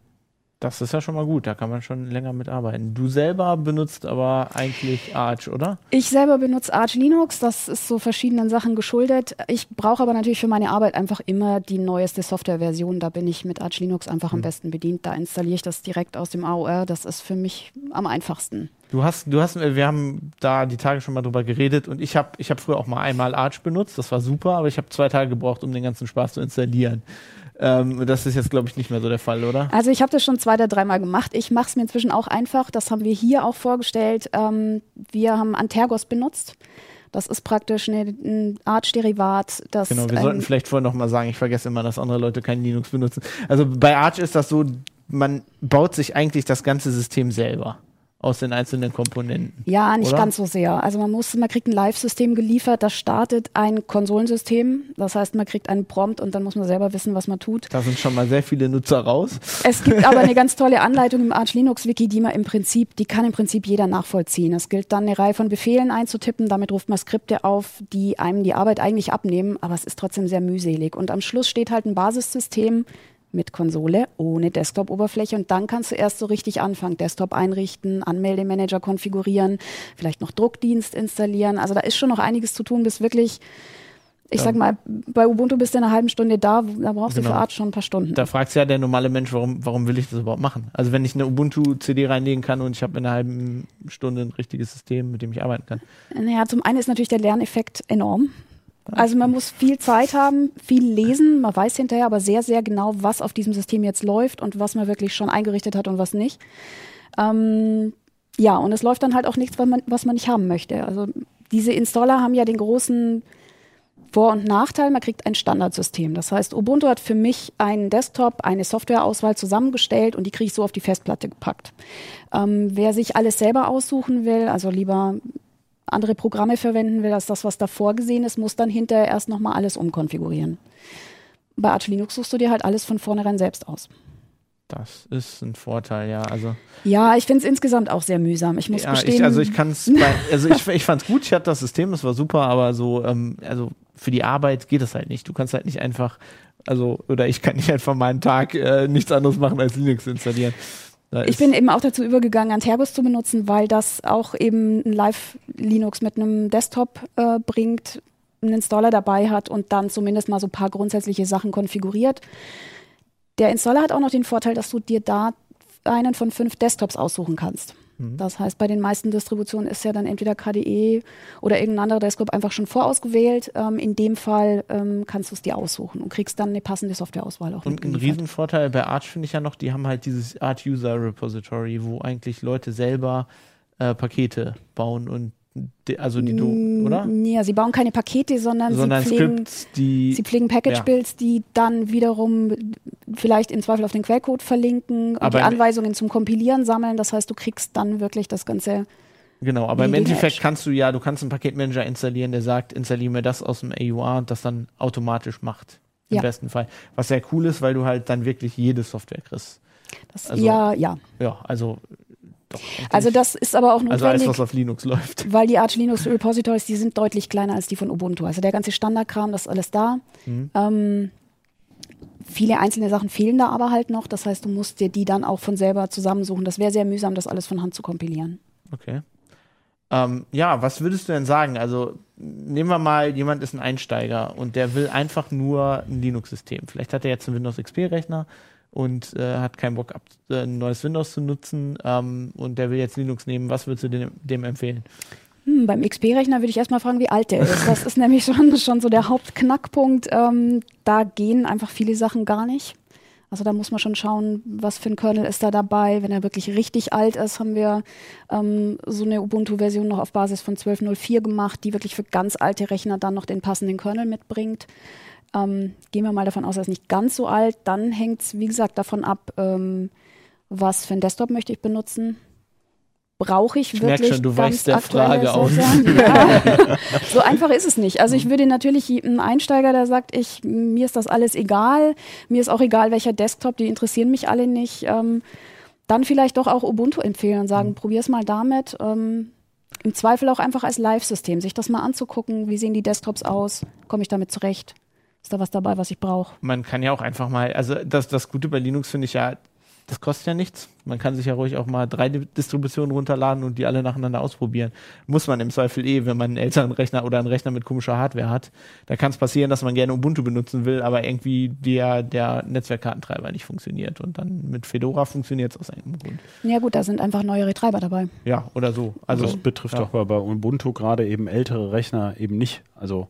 Das ist ja schon mal gut, da kann man schon länger mitarbeiten. Du selber benutzt aber eigentlich Arch, oder? Ich selber benutze Arch Linux, das ist so verschiedenen Sachen geschuldet. Ich brauche aber natürlich für meine Arbeit einfach immer die neueste Softwareversion. Da bin ich mit Arch Linux einfach Hm. am besten bedient. Da installiere ich das direkt aus dem AOR. Das ist für mich am einfachsten. Du hast, du hast, wir haben da die Tage schon mal drüber geredet und ich habe, ich habe früher auch mal einmal Arch benutzt, das war super, aber ich habe zwei Tage gebraucht, um den ganzen Spaß zu installieren. Ähm, das ist jetzt, glaube ich, nicht mehr so der Fall, oder? Also ich habe das schon zwei oder dreimal gemacht. Ich mache es mir inzwischen auch einfach. Das haben wir hier auch vorgestellt. Ähm, wir haben Antergos benutzt. Das ist praktisch eine, ein Arch-Derivat. das Genau, wir ein- sollten vielleicht vorher noch mal sagen, ich vergesse immer, dass andere Leute kein Linux benutzen. Also bei Arch ist das so, man baut sich eigentlich das ganze System selber aus den einzelnen Komponenten. Ja, nicht Oder? ganz so sehr. Also man muss, man kriegt ein Live-System geliefert, das startet ein Konsolensystem. Das heißt, man kriegt einen Prompt und dann muss man selber wissen, was man tut. Da sind schon mal sehr viele Nutzer raus. Es gibt aber eine ganz tolle Anleitung im Arch Linux Wiki, die man im Prinzip, die kann im Prinzip jeder nachvollziehen. Es gilt dann eine Reihe von Befehlen einzutippen, damit ruft man Skripte auf, die einem die Arbeit eigentlich abnehmen, aber es ist trotzdem sehr mühselig. Und am Schluss steht halt ein Basissystem mit Konsole ohne Desktop-Oberfläche und dann kannst du erst so richtig anfangen, Desktop einrichten, Anmeldemanager konfigurieren, vielleicht noch Druckdienst installieren. Also da ist schon noch einiges zu tun, bis wirklich ich sag mal, bei Ubuntu bist du in einer halben Stunde da, da brauchst du Genau. für Arch schon ein paar Stunden. Da fragt sich ja der normale Mensch, warum, warum will ich das überhaupt machen? Also wenn ich eine Ubuntu-CD reinlegen kann und ich habe in einer halben Stunde ein richtiges System, mit dem ich arbeiten kann. Naja, zum einen ist natürlich der Lerneffekt enorm. Also man muss viel Zeit haben, viel lesen, man weiß hinterher aber sehr, sehr genau, was auf diesem System jetzt läuft und was man wirklich schon eingerichtet hat und was nicht. Ähm, ja, und es läuft dann halt auch nichts, was man, was man nicht haben möchte. Also diese Installer haben ja den großen Vor- und Nachteil, man kriegt ein Standardsystem. Das heißt, Ubuntu hat für mich einen Desktop, eine Softwareauswahl zusammengestellt und die kriege ich so auf die Festplatte gepackt. Ähm, wer sich alles selber aussuchen will, also lieber andere Programme verwenden will als das, was da vorgesehen ist, muss dann hinterher erst nochmal alles umkonfigurieren. Bei Arch Linux suchst du dir halt alles von vornherein selbst aus. Das ist ein Vorteil, ja. Also, Ja, ich finde es insgesamt auch sehr mühsam. Ich muss ja, gestehen, ich, also ich kann es, also ich, ich fand es gut, ich hatte das System, es war super, aber so, ähm, also für die Arbeit geht es halt nicht. Du kannst halt nicht einfach, also, oder ich kann nicht einfach mal einen Tag äh, nichts anderes machen als Linux installieren. Ich bin eben auch dazu übergegangen, Antergos zu benutzen, weil das auch eben ein Live-Linux mit einem Desktop äh, bringt, einen Installer dabei hat und dann zumindest mal so ein paar grundsätzliche Sachen konfiguriert. Der Installer hat auch noch den Vorteil, dass du dir da einen von fünf Desktops aussuchen kannst. Mhm. Das heißt, bei den meisten Distributionen ist ja dann entweder KDE oder irgendein anderer Desktop einfach schon vorausgewählt. Ähm, in dem Fall ähm, kannst du es dir aussuchen und kriegst dann eine passende Softwareauswahl auch Und ein. Riesenvorteil bei Arch finde ich ja noch, die haben halt dieses Art User Repository, wo eigentlich Leute selber äh, Pakete bauen und also die do, oder? Ja, sie bauen keine Pakete, sondern, Sondern sie pflegen, Skripts, die sie pflegen Package-Builds, die dann wiederum vielleicht im Zweifel auf den Quellcode verlinken und die im- Anweisungen zum Kompilieren sammeln. Das heißt, du kriegst dann wirklich das Ganze. Genau, aber im Endeffekt kannst du ja, du kannst einen Paketmanager installieren, der sagt, installiere mir das aus dem AUR und das dann automatisch macht. Im Ja. besten Fall. Was sehr cool ist, weil du halt dann wirklich jede Software kriegst. Das, Also- ja, ja. Ja, also doch. Also das ist aber auch also alles, notwendig. was auf Linux läuft. weil die Arch Linux Repositories, die sind deutlich kleiner als die von Ubuntu. Also der ganze Standardkram, das ist alles da. Mhm. Ähm, viele einzelne Sachen fehlen da aber halt noch. Das heißt, du musst dir die dann auch von selber zusammensuchen. Das wäre sehr mühsam, das alles von Hand zu kompilieren. Okay. Ähm, ja, was würdest du denn sagen? Also nehmen wir mal, jemand ist ein Einsteiger und der will einfach nur ein Linux-System. Vielleicht hat er jetzt einen Windows XP-Rechner und äh, hat keinen Bock, ab, äh, ein neues Windows zu nutzen ähm, und der will jetzt Linux nehmen. Was würdest du dem, dem empfehlen? Hm, beim XP-Rechner würde ich erstmal fragen, wie alt der ist. Das ist nämlich schon, schon so der Hauptknackpunkt. Ähm, da gehen einfach viele Sachen gar nicht. Also da muss man schon schauen, was für ein Kernel ist da dabei. Wenn er wirklich richtig alt ist, haben wir ähm, so eine Ubuntu-Version noch auf Basis von 12.04 gemacht, die wirklich für ganz alte Rechner dann noch den passenden Kernel mitbringt. Ähm, gehen wir mal davon aus, er ist nicht ganz so alt. Dann hängt es, wie gesagt, davon ab, ähm, was für ein Desktop möchte ich benutzen brauche ich, ich wirklich schon, du weichst der Frage. Software? Ja. so einfach ist es nicht. Also ich würde natürlich einen Einsteiger, der sagt, ich, mir ist das alles egal, mir ist auch egal, welcher Desktop, die interessieren mich alle nicht, ähm, dann vielleicht doch auch Ubuntu empfehlen und sagen, Mhm. probier's mal damit. Ähm, Im Zweifel auch einfach als Live-System, sich das mal anzugucken, wie sehen die Desktops aus, komme ich damit zurecht, ist da was dabei, was ich brauche. Man kann ja auch einfach mal, also das, das Gute bei Linux finde ich ja, das kostet ja nichts. Man kann sich ja ruhig auch mal drei Di- Distributionen runterladen und die alle nacheinander ausprobieren. Muss man im Zweifel eh, wenn man einen älteren Rechner oder einen Rechner mit komischer Hardware hat. Da kann es passieren, dass man gerne Ubuntu benutzen will, aber irgendwie der, der Netzwerkkartentreiber nicht funktioniert. Und dann mit Fedora funktioniert es aus irgendeinem Grund. Ja gut, da sind einfach neuere Treiber dabei. Ja, oder so. Also das betrifft ja. doch bei, bei Ubuntu gerade eben ältere Rechner eben nicht. Also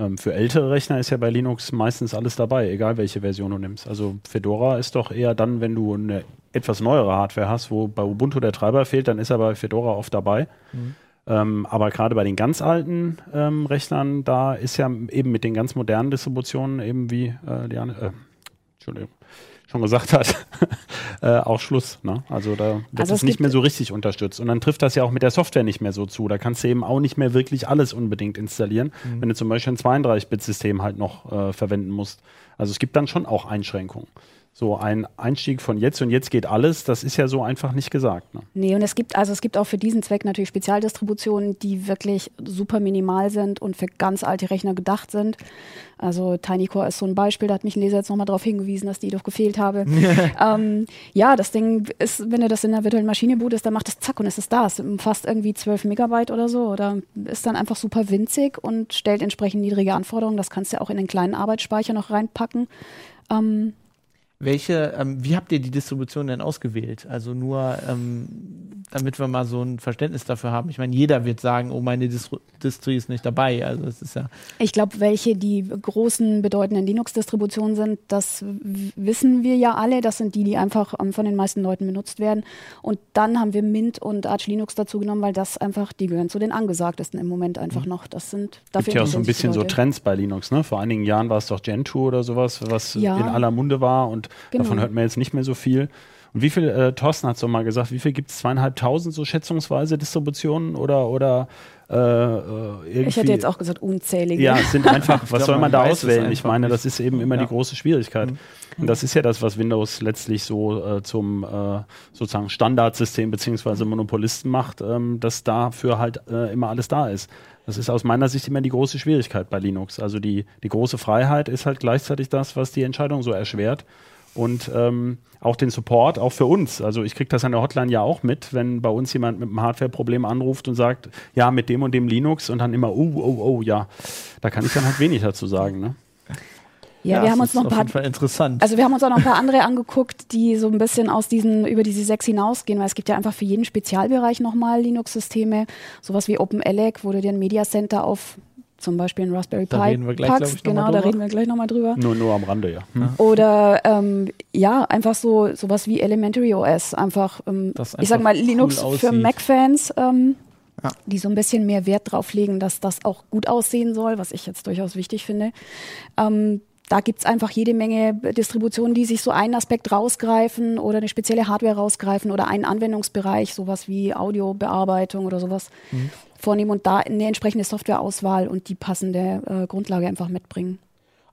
ähm, für ältere Rechner ist ja bei Linux meistens alles dabei, egal welche Version du nimmst. Also Fedora ist doch eher dann, wenn du eine etwas neuere Hardware hast, wo bei Ubuntu der Treiber fehlt, dann ist er bei Fedora oft dabei. Mhm. Ähm, aber gerade bei den ganz alten ähm, Rechnern, da ist ja eben mit den ganz modernen Distributionen eben wie äh, Liane, äh, Entschuldigung, schon gesagt hat, äh, auch Schluss. Ne? Also da wird Also es es nicht mehr so richtig unterstützt. Und dann trifft das ja auch mit der Software nicht mehr so zu. Da kannst du eben auch nicht mehr wirklich alles unbedingt installieren, wenn du zum Beispiel ein 32-Bit-System halt noch äh, verwenden musst. Also es gibt dann schon auch Einschränkungen. So ein Einstieg von jetzt und jetzt geht alles, das ist ja so einfach nicht gesagt. Ne? Nee, und es gibt, also es gibt auch für diesen Zweck natürlich Spezialdistributionen, die wirklich super minimal sind und für ganz alte Rechner gedacht sind. Also TinyCore ist so ein Beispiel, da hat mich ein Leser jetzt nochmal darauf hingewiesen, dass die doch gefehlt habe. ähm, ja, das Ding ist, wenn du das in einer virtuellen Maschine bootest, dann macht es zack und es ist da. Es umfasst irgendwie 12 Megabyte oder so oder ist dann einfach super winzig und stellt entsprechend niedrige Anforderungen. Das kannst du auch in den kleinen Arbeitsspeicher noch reinpacken. Ähm, Welche, ähm, wie habt ihr die Distribution denn ausgewählt? Also nur, ähm, damit wir mal so ein Verständnis dafür haben. Ich meine, jeder wird sagen, oh, meine Distro Distri ist nicht dabei. Also es ist ja, Ich glaube, welche die großen bedeutenden Linux-Distributionen sind, das wissen wir ja alle. Das sind die, die einfach ähm, von den meisten Leuten benutzt werden. Und dann haben wir Mint und Arch Linux dazu genommen, weil das einfach, die gehören zu den angesagtesten im Moment einfach noch. Das sind dafür Gibt ja auch so ein bisschen so. Trends bei Linux. Ne? Vor einigen Jahren war es doch Gentoo oder sowas, was Ja. in aller Munde war und Genau. davon hört man jetzt nicht mehr so viel. Und wie viel, äh, Thorsten hat so mal gesagt, wie viel gibt es? Zweieinhalbtausend so schätzungsweise Distributionen oder, oder äh, äh, irgendwie? Ich hätte jetzt auch gesagt, unzählige. Ja, es sind einfach, was glaub, soll man man da es auswählen? Ich meine, nicht. das ist eben immer Ja. die große Schwierigkeit. Und das ist ja das, was Windows letztlich so äh, zum äh, sozusagen Standardsystem beziehungsweise Monopolisten macht, ähm, dass dafür halt äh, immer alles da ist. Das ist aus meiner Sicht immer die große Schwierigkeit bei Linux. Also die, die große Freiheit ist halt gleichzeitig das, was die Entscheidung so erschwert. Und ähm, auch den Support, auch für uns. Also ich kriege das an der Hotline ja auch mit, wenn bei uns jemand mit einem Hardware-Problem anruft und sagt, ja, mit dem und dem Linux und dann immer, oh, oh, oh, ja. Da kann ich dann halt wenig dazu sagen. Ne? Ja, wir es haben uns noch ein paar interessant. Also wir haben uns auch noch ein paar andere angeguckt, die so ein bisschen aus diesen, über diese sechs hinausgehen, weil es gibt ja einfach für jeden Spezialbereich nochmal Linux-Systeme, sowas wie OpenELEC, wo du dir ein Media Center auf zum Beispiel ein Raspberry Da Pi reden wir gleich, packst. ich, genau, da drüber. reden wir gleich nochmal drüber. Nur, nur am Rande, ja. Hm. Oder ähm, ja, einfach so sowas wie Elementary OS, einfach, ähm, Das ich sag einfach mal Linux cool für aussieht. Mac-Fans, ähm, Ja. die so ein bisschen mehr Wert drauf legen, dass das auch gut aussehen soll, was ich jetzt durchaus wichtig finde. Ähm, da gibt's einfach jede Menge Distributionen, die sich so einen Aspekt rausgreifen oder eine spezielle Hardware rausgreifen oder einen Anwendungsbereich, sowas wie Audiobearbeitung oder sowas Mhm. Vornehmen und da eine entsprechende Softwareauswahl und die passende äh, Grundlage einfach mitbringen.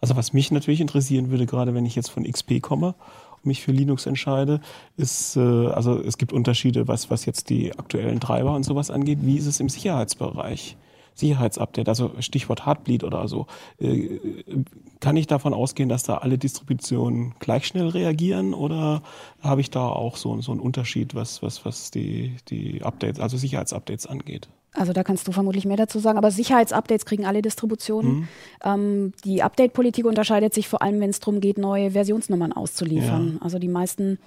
Also was mich natürlich interessieren würde, gerade wenn ich jetzt von XP komme und mich für Linux entscheide, ist, äh, also es gibt Unterschiede, was, was jetzt die aktuellen Treiber und sowas angeht. Wie ist es im Sicherheitsbereich? Sicherheitsupdate, also Stichwort Heartbleed oder so. Äh, kann ich davon ausgehen, dass da alle Distributionen gleich schnell reagieren oder habe ich da auch so, so einen Unterschied, was, was, was die, die Updates, also Sicherheitsupdates angeht? Also da kannst du vermutlich mehr dazu sagen. Aber Sicherheitsupdates kriegen alle Distributionen. Ähm, die Update-Politik unterscheidet sich vor allem, wenn es darum geht, neue Versionsnummern auszuliefern. Also die meisten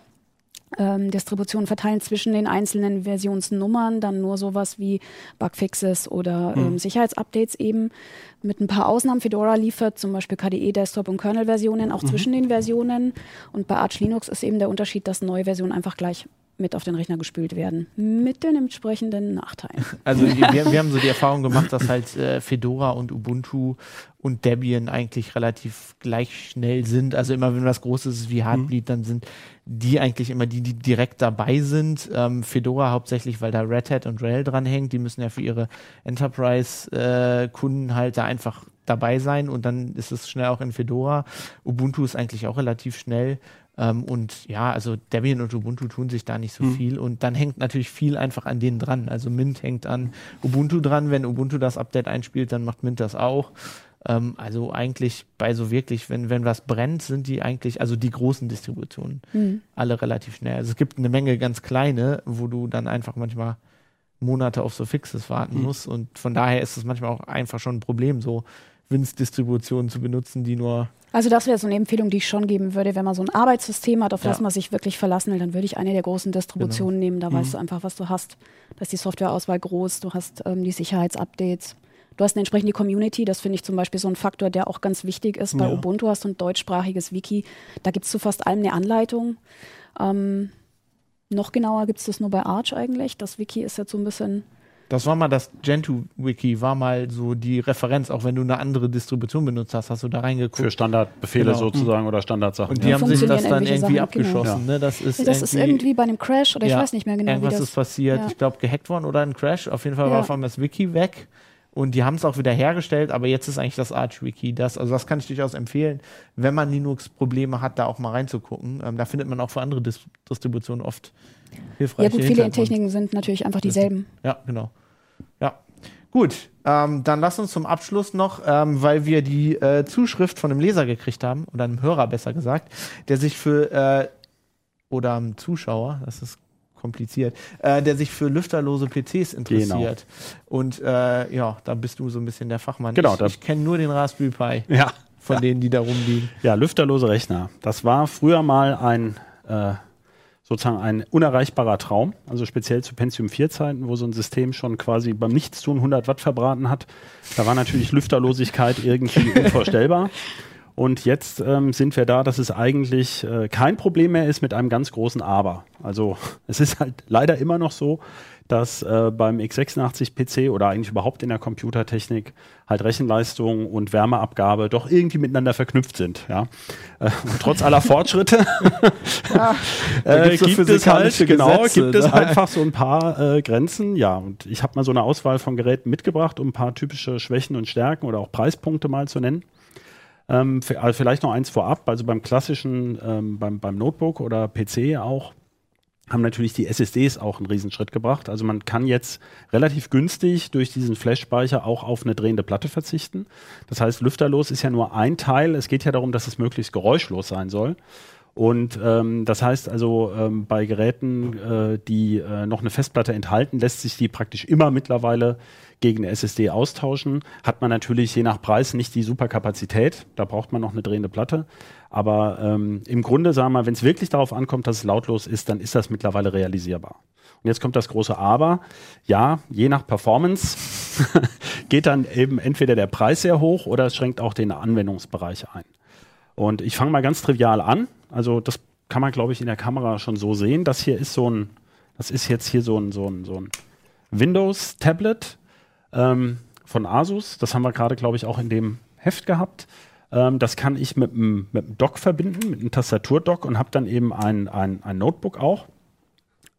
ähm, Distributionen verteilen zwischen den einzelnen Versionsnummern, dann nur sowas wie Bugfixes oder Mhm. ähm, Sicherheitsupdates eben. Mit ein paar Ausnahmen. Fedora liefert zum Beispiel KDE, Desktop und Kernel-Versionen auch zwischen den Versionen. Und bei Arch Linux ist eben der Unterschied, dass neue Versionen einfach gleich mit auf den Rechner gespült werden. Mit den entsprechenden Nachteilen. Also wir, wir haben so die Erfahrung gemacht, dass halt äh, Fedora und Ubuntu und Debian eigentlich relativ gleich schnell sind. Also immer wenn was Großes ist wie Heartbleed, dann sind die eigentlich immer die, die direkt dabei sind. Ähm, Fedora hauptsächlich, weil da Red Hat und Rail dran hängt. Die müssen ja für ihre Enterprise-Kunden halt da einfach dabei sein und dann ist es schnell auch in Fedora. Ubuntu ist eigentlich auch relativ schnell. Ähm, und ja, also Debian und Ubuntu tun sich da nicht so viel. Und dann hängt natürlich viel einfach an denen dran. Also Mint hängt an Ubuntu dran. Wenn Ubuntu das Update einspielt, dann macht Mint das auch. Ähm, also eigentlich bei so wirklich, wenn, wenn was brennt, sind die eigentlich, also die großen Distributionen, alle relativ schnell. Also es gibt eine Menge ganz kleine, wo du dann einfach manchmal Monate auf so Fixes warten musst. Und von daher ist es manchmal auch einfach schon ein Problem, so Winz-Distributionen zu benutzen, die nur Also das wäre so eine Empfehlung, die ich schon geben würde, wenn man so ein Arbeitssystem hat, auf das Ja. man sich wirklich verlassen will, dann würde ich eine der großen Distributionen nehmen. Da weißt du einfach, was du hast. Da ist die Softwareauswahl groß, du hast ähm, die Sicherheitsupdates. Du hast eine entsprechende Community, das finde ich zum Beispiel so ein Faktor, der auch ganz wichtig ist. Bei Ja. Ubuntu hast du ein deutschsprachiges Wiki, da gibt es zu fast allem eine Anleitung. Ähm, noch genauer gibt es das nur bei Arch eigentlich. Das Wiki ist jetzt so ein bisschen Das war mal das Gentoo-Wiki, war mal so die Referenz, auch wenn du eine andere Distribution benutzt hast, hast du da reingeguckt. Für Standardbefehle Genau. sozusagen oder Standardsachen. und die Ja. haben sich das Funktionieren dann irgendwie Sachen, genau. abgeschossen. Ne? Das ist das ist irgendwie bei einem Crash oder ich Ja, weiß nicht mehr genau, wie irgendwas das ist passiert. ja. Ich glaube, gehackt worden oder ein Crash. Auf jeden Fall war auf einmal das Wiki weg. Und die haben es auch wieder hergestellt, aber jetzt ist eigentlich das Arch-Wiki. Das, also das kann ich durchaus empfehlen, wenn man Linux-Probleme hat, da auch mal reinzugucken. Ähm, da findet man auch für andere Dis Distributionen oft hilfreiche Ja gut, viele Techniken sind natürlich einfach dieselben. Ja, genau. Ja. Gut, ähm, dann lass uns zum Abschluss noch, ähm, weil wir die äh, Zuschrift von einem Leser gekriegt haben, oder einem Hörer besser gesagt, der sich für, äh, oder einem Zuschauer, das ist kompliziert, äh, der sich für lüfterlose PCs interessiert. Und äh, ja, da bist du so ein bisschen der Fachmann. Genau, ich ich kenne nur den Raspberry Pi Ja. von denen, die da rumliegen. Ja, lüfterlose Rechner. Das war früher mal ein äh, sozusagen ein unerreichbarer Traum, also speziell zu Pentium 4 Zeiten, wo so ein System schon quasi beim Nichtstun 100 Watt verbraten hat. Da war natürlich Lüfterlosigkeit irgendwie unvorstellbar. Und jetzt ähm, sind wir da, dass es eigentlich äh, kein Problem mehr ist mit einem ganz großen Aber. Also es ist halt leider immer noch so, dass äh, beim x86-PC oder eigentlich überhaupt in der Computertechnik halt Rechenleistung und Wärmeabgabe doch irgendwie miteinander verknüpft sind. Ja? Äh, und trotz aller Fortschritte da äh, gibt es physikalische halt, genau, Gesetze, gibt es ne? einfach so ein paar äh, Grenzen. Ja, und ich habe mal so eine Auswahl von Geräten mitgebracht, um ein paar typische Schwächen und Stärken oder auch Preispunkte mal zu nennen. Ähm, also vielleicht noch eins vorab, also beim klassischen, ähm, beim, beim Notebook oder PC auch, haben natürlich die SSDs auch einen Riesenschritt gebracht. Also man kann jetzt relativ günstig durch diesen Flash-Speicher auch auf eine drehende Platte verzichten. Das heißt, lüfterlos ist ja nur ein Teil. Es geht ja darum, dass es möglichst geräuschlos sein soll. Und ähm, das heißt also, ähm, bei Geräten, äh, die äh, noch eine Festplatte enthalten, lässt sich die praktisch immer mittlerweile gegen eine SSD austauschen. Hat man natürlich je nach Preis nicht die super Kapazität. Da braucht man noch eine drehende Platte. Aber ähm, im Grunde, sagen wir mal, wenn es wirklich darauf ankommt, dass es lautlos ist, dann ist das mittlerweile realisierbar. Und jetzt kommt das große Aber. Ja, je nach Performance geht dann eben entweder der Preis sehr hoch oder es schränkt auch den Anwendungsbereich ein. Und ich fange mal ganz trivial an. Also das kann man, glaube ich, in der Kamera schon so sehen. Das hier ist so ein, das ist jetzt hier so ein, so ein, so ein Windows-Tablet ähm, von Asus. Das haben wir gerade, glaube ich, auch in dem Heft gehabt. Ähm, das kann ich mit einem Dock verbinden, mit einem Tastaturdock und habe dann eben ein, ein, ein Notebook auch.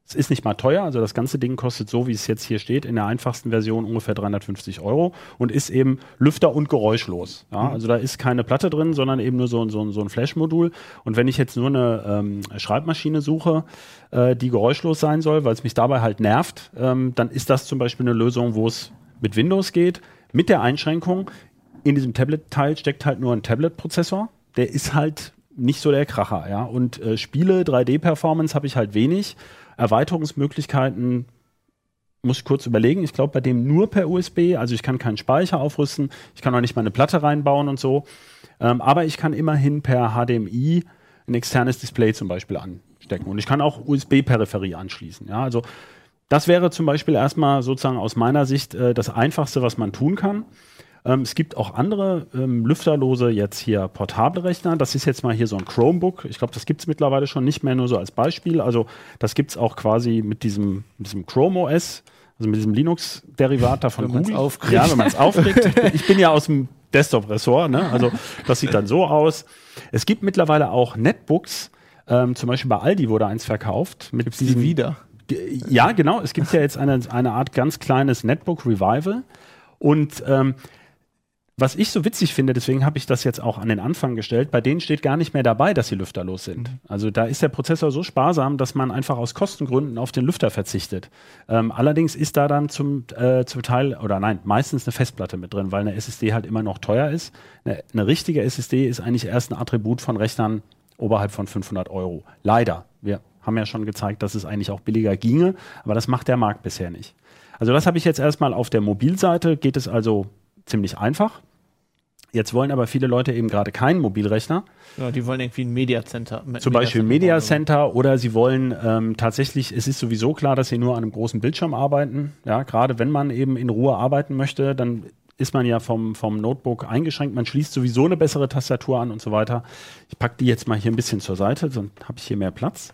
Es ist nicht mal teuer, also das ganze Ding kostet so, wie es jetzt hier steht, in der einfachsten Version ungefähr 350 Euro und ist eben lüfter- und geräuschlos. Ja? Also da ist keine Platte drin, sondern eben nur so, ein- so, so ein Flash-Modul. Und wenn ich jetzt nur eine ähm, Schreibmaschine suche, äh, die geräuschlos sein soll, weil es mich dabei halt nervt, ähm, dann ist das zum Beispiel eine Lösung, wo es mit Windows geht, mit der Einschränkung, in diesem Tablet-Teil steckt halt nur ein Tablet-Prozessor. Der ist halt nicht so der Kracher, ja. Und äh, Spiele, 3D-Performance habe ich halt wenig. Erweiterungsmöglichkeiten muss ich kurz überlegen. Ich glaube, bei dem nur per USB. Also ich kann keinen Speicher aufrüsten. Ich kann auch nicht mal eine Platte reinbauen und so. Ähm, aber ich kann immerhin per HDMI ein externes Display zum Beispiel anstecken. stecken. Und ich kann auch USB-Peripherie anschließen. Ja, also das wäre zum Beispiel erstmal sozusagen aus meiner Sicht äh, das Einfachste, was man tun kann. Ähm, es gibt auch andere ähm, lüfterlose, jetzt hier portable Rechner. Das ist jetzt mal hier so ein Chromebook. Ich glaube, das gibt es mittlerweile schon nicht mehr nur so als Beispiel. Also das gibt es auch quasi mit diesem, mit diesem Chrome OS, also mit diesem Linux-Derivat davon Wenn man's Google. aufkriegt. Ja, wenn man es aufkriegt. Ich bin, ja aus dem Desktop-Ressort, ne? also das sieht dann so aus. Es gibt mittlerweile auch Netbooks, ähm, zum Beispiel bei Aldi wurde eins verkauft. Mit Gibt's die wieder? Ja, genau. Es gibt ja jetzt eine, eine Art ganz kleines Netbook Revival. Und ähm, was ich so witzig finde, deswegen habe ich das jetzt auch an den Anfang gestellt, bei denen steht gar nicht mehr dabei, dass sie lüfterlos sind. Also da ist der Prozessor so sparsam, dass man einfach aus Kostengründen auf den Lüfter verzichtet. Ähm, allerdings ist da dann zum, äh, zum Teil, oder nein, meistens eine Festplatte mit drin, weil eine SSD halt immer noch teuer ist. Eine, eine richtige SSD ist eigentlich erst ein Attribut von Rechnern oberhalb von 500 Euro. Leider. Wir haben ja schon gezeigt, dass es eigentlich auch billiger ginge, aber das macht der Markt bisher nicht. Also das habe ich jetzt erstmal auf der Mobilseite, geht es also ziemlich einfach. Jetzt wollen aber viele Leute eben gerade keinen Mobilrechner, Ja, die wollen irgendwie ein Media Center. zum Beispiel Media Center oder sie wollen ähm, tatsächlich, es ist sowieso klar, dass sie nur an einem großen Bildschirm arbeiten. Ja, gerade wenn man eben in Ruhe arbeiten möchte, dann ist man ja vom, vom Notebook eingeschränkt. Man schließt sowieso eine bessere Tastatur an und so weiter. Ich packe die jetzt mal hier ein bisschen zur Seite, dann habe ich hier mehr Platz.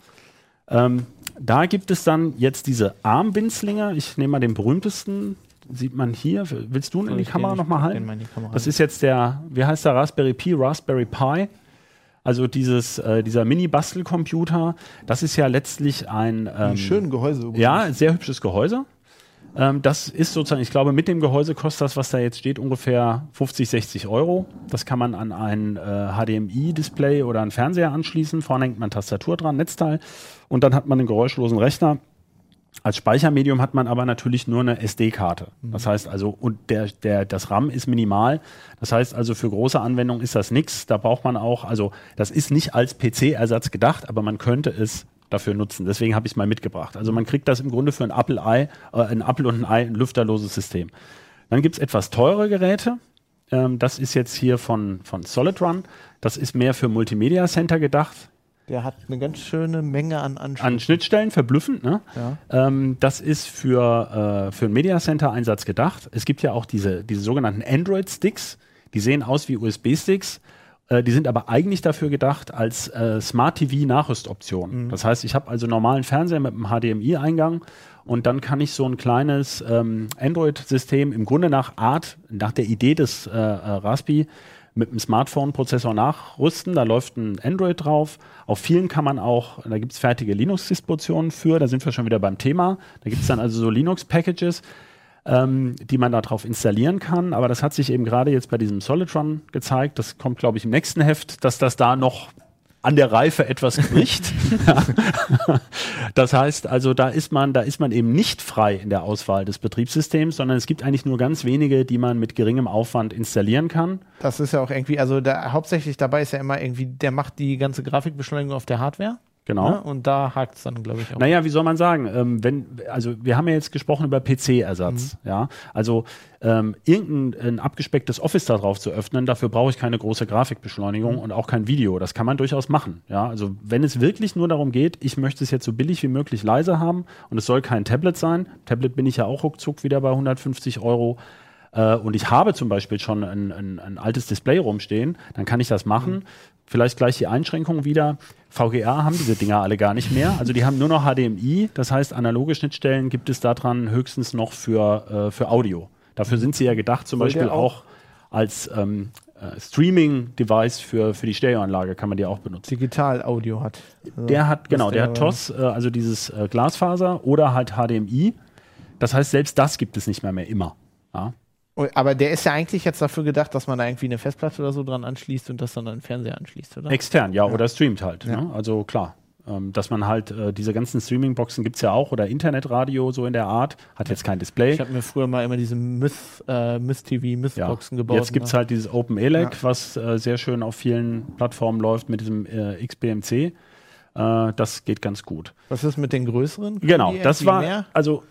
Ähm, da gibt es dann jetzt diese Armbindslinge. Ich nehme mal den berühmtesten. Sieht man hier. Willst du ihn in die Kamera nochmal halten? Das ist jetzt der, wie heißt der Raspberry Pi, Raspberry Pi. Also dieses, äh, dieser Mini-Bastelcomputer, das ist ja letztlich ein, ähm, Ein schönes Gehäuse. übrigens. ja, ein sehr hübsches Gehäuse. Ähm, das ist sozusagen, ich glaube, mit dem Gehäuse kostet das, was da jetzt steht, ungefähr 50, 60 Euro. Das kann man an ein äh, HDMI-Display oder einen Fernseher anschließen. Vorne hängt man Tastatur dran, Netzteil. Und dann hat man einen geräuschlosen Rechner. Als Speichermedium hat man aber natürlich nur eine SD-Karte. Das heißt also, und der, der, das RAM ist minimal. Das heißt also, für große Anwendungen ist das nichts. Da braucht man auch, also das ist nicht als PC-Ersatz gedacht, aber man könnte es dafür nutzen. Deswegen habe ich es mal mitgebracht. Also man kriegt das im Grunde für ein Apple, Ei, äh, ein Apple und ein Ei, ein lüfterloses System. Dann gibt es etwas teure Geräte. Ähm, das ist jetzt hier von, von Solid Run. Das ist mehr für Multimedia Center gedacht. Der hat eine ganz schöne Menge an Anschlüssen. An Schnittstellen, verblüffend. Ne? Ja. Ähm, das ist für, äh, für einen Media Center Einsatz gedacht. Es gibt ja auch diese, diese sogenannten Android-Sticks. Die sehen aus wie USB-Sticks. Äh, die sind aber eigentlich dafür gedacht als äh, Smart TV-Nachrüstoption. Das heißt, ich habe also normalen Fernseher mit einem HDMI-Eingang und dann kann ich so ein kleines ähm, Android-System im Grunde nach Art, nach der Idee des äh, äh, Raspi mit einem Smartphone-Prozessor nachrüsten. Da läuft ein Android drauf. Auf vielen kann man auch, da gibt es fertige Linux-Distributionen für, da sind wir schon wieder beim Thema. Da gibt es dann also so Linux-Packages, ähm, die man darauf installieren kann. Aber das hat sich eben gerade jetzt bei diesem Solid Run gezeigt. Das kommt, glaube ich, im nächsten Heft, dass das da noch an der Reife etwas bricht. Das heißt also, da ist man, da ist man eben nicht frei in der Auswahl des Betriebssystems, sondern es gibt eigentlich nur ganz wenige, die man mit geringem Aufwand installieren kann. Das ist ja auch irgendwie, also da, hauptsächlich dabei ist ja immer irgendwie, der macht die ganze Grafikbeschleunigung auf der Hardware. Genau. Ne? Und da hakt es dann, glaube ich, auch. Naja, wie soll man sagen? Ähm, wenn, also wir haben ja jetzt gesprochen über PC-Ersatz. Ja, also ähm, irgendein ein abgespecktes Office da drauf zu öffnen, dafür brauche ich keine große Grafikbeschleunigung und auch kein Video. Das kann man durchaus machen. Ja, also wenn es wirklich nur darum geht, ich möchte es jetzt so billig wie möglich leise haben und es soll kein Tablet sein. Tablet bin ich ja auch ruckzuck wieder bei 150 Euro. Äh, und ich habe zum Beispiel schon ein, ein, ein altes Display rumstehen, dann kann ich das machen. Vielleicht gleich die Einschränkung wieder. VGA haben diese Dinger alle gar nicht mehr. Also die haben nur noch HDMI. Das heißt, analoge Schnittstellen gibt es daran höchstens noch für, äh, für Audio. Dafür sind sie ja gedacht, zum Soll Beispiel der auch als ähm, äh, Streaming-Device für, für die Stereoanlage kann man die auch benutzen. Digital-Audio hat. Also, Der hat, genau, was der hat TOS, äh, also dieses äh, Glasfaser oder halt HDMI. Das heißt, selbst das gibt es nicht mehr mehr immer. Ja. Aber der ist ja eigentlich jetzt dafür gedacht, dass man da irgendwie eine Festplatte oder so dran anschließt und das dann an den Fernseher anschließt, oder? Extern, ja, oder streamt halt. Ja. Ne? Also klar. Ähm, dass man halt, äh, diese ganzen Streaming-Boxen gibt es ja auch oder Internetradio so in der Art, hat jetzt kein Display. Ich habe mir früher mal immer diese Myth, äh, Myth TV, Myth-Boxen gebaut. Jetzt gibt es ne? halt dieses Open ELEC, Ja. was äh, sehr schön auf vielen Plattformen läuft mit diesem äh, XBMC. Äh, das geht ganz gut. Was ist mit den größeren? Können Genau, das war, also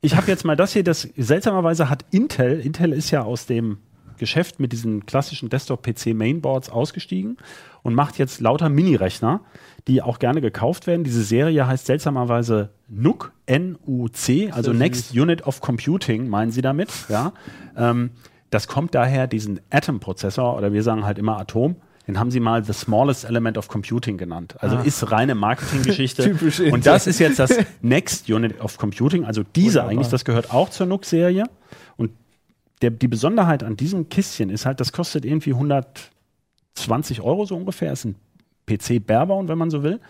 ich habe jetzt mal das hier, das seltsamerweise hat Intel, Intel ist ja aus dem Geschäft mit diesen klassischen Desktop-PC-Mainboards ausgestiegen und macht jetzt lauter Mini-Rechner, die auch gerne gekauft werden. Diese Serie heißt seltsamerweise NUC, N-U-C, also So Next Unit of Computing, meinen sie damit. Ja. Ähm, das kommt daher, diesen Atom-Prozessor, oder wir sagen halt immer Atom, den haben sie mal the smallest element of computing genannt. Also Ah. ist reine Marketinggeschichte. Typisch Und das ist jetzt das Next Unit of Computing, also diese Wunderbar. eigentlich, das gehört auch zur NUC-Serie. Und der, die Besonderheit an diesem Kistchen ist halt, das kostet irgendwie 120 Euro so ungefähr. Ist ein PC Barebone, wenn man so will.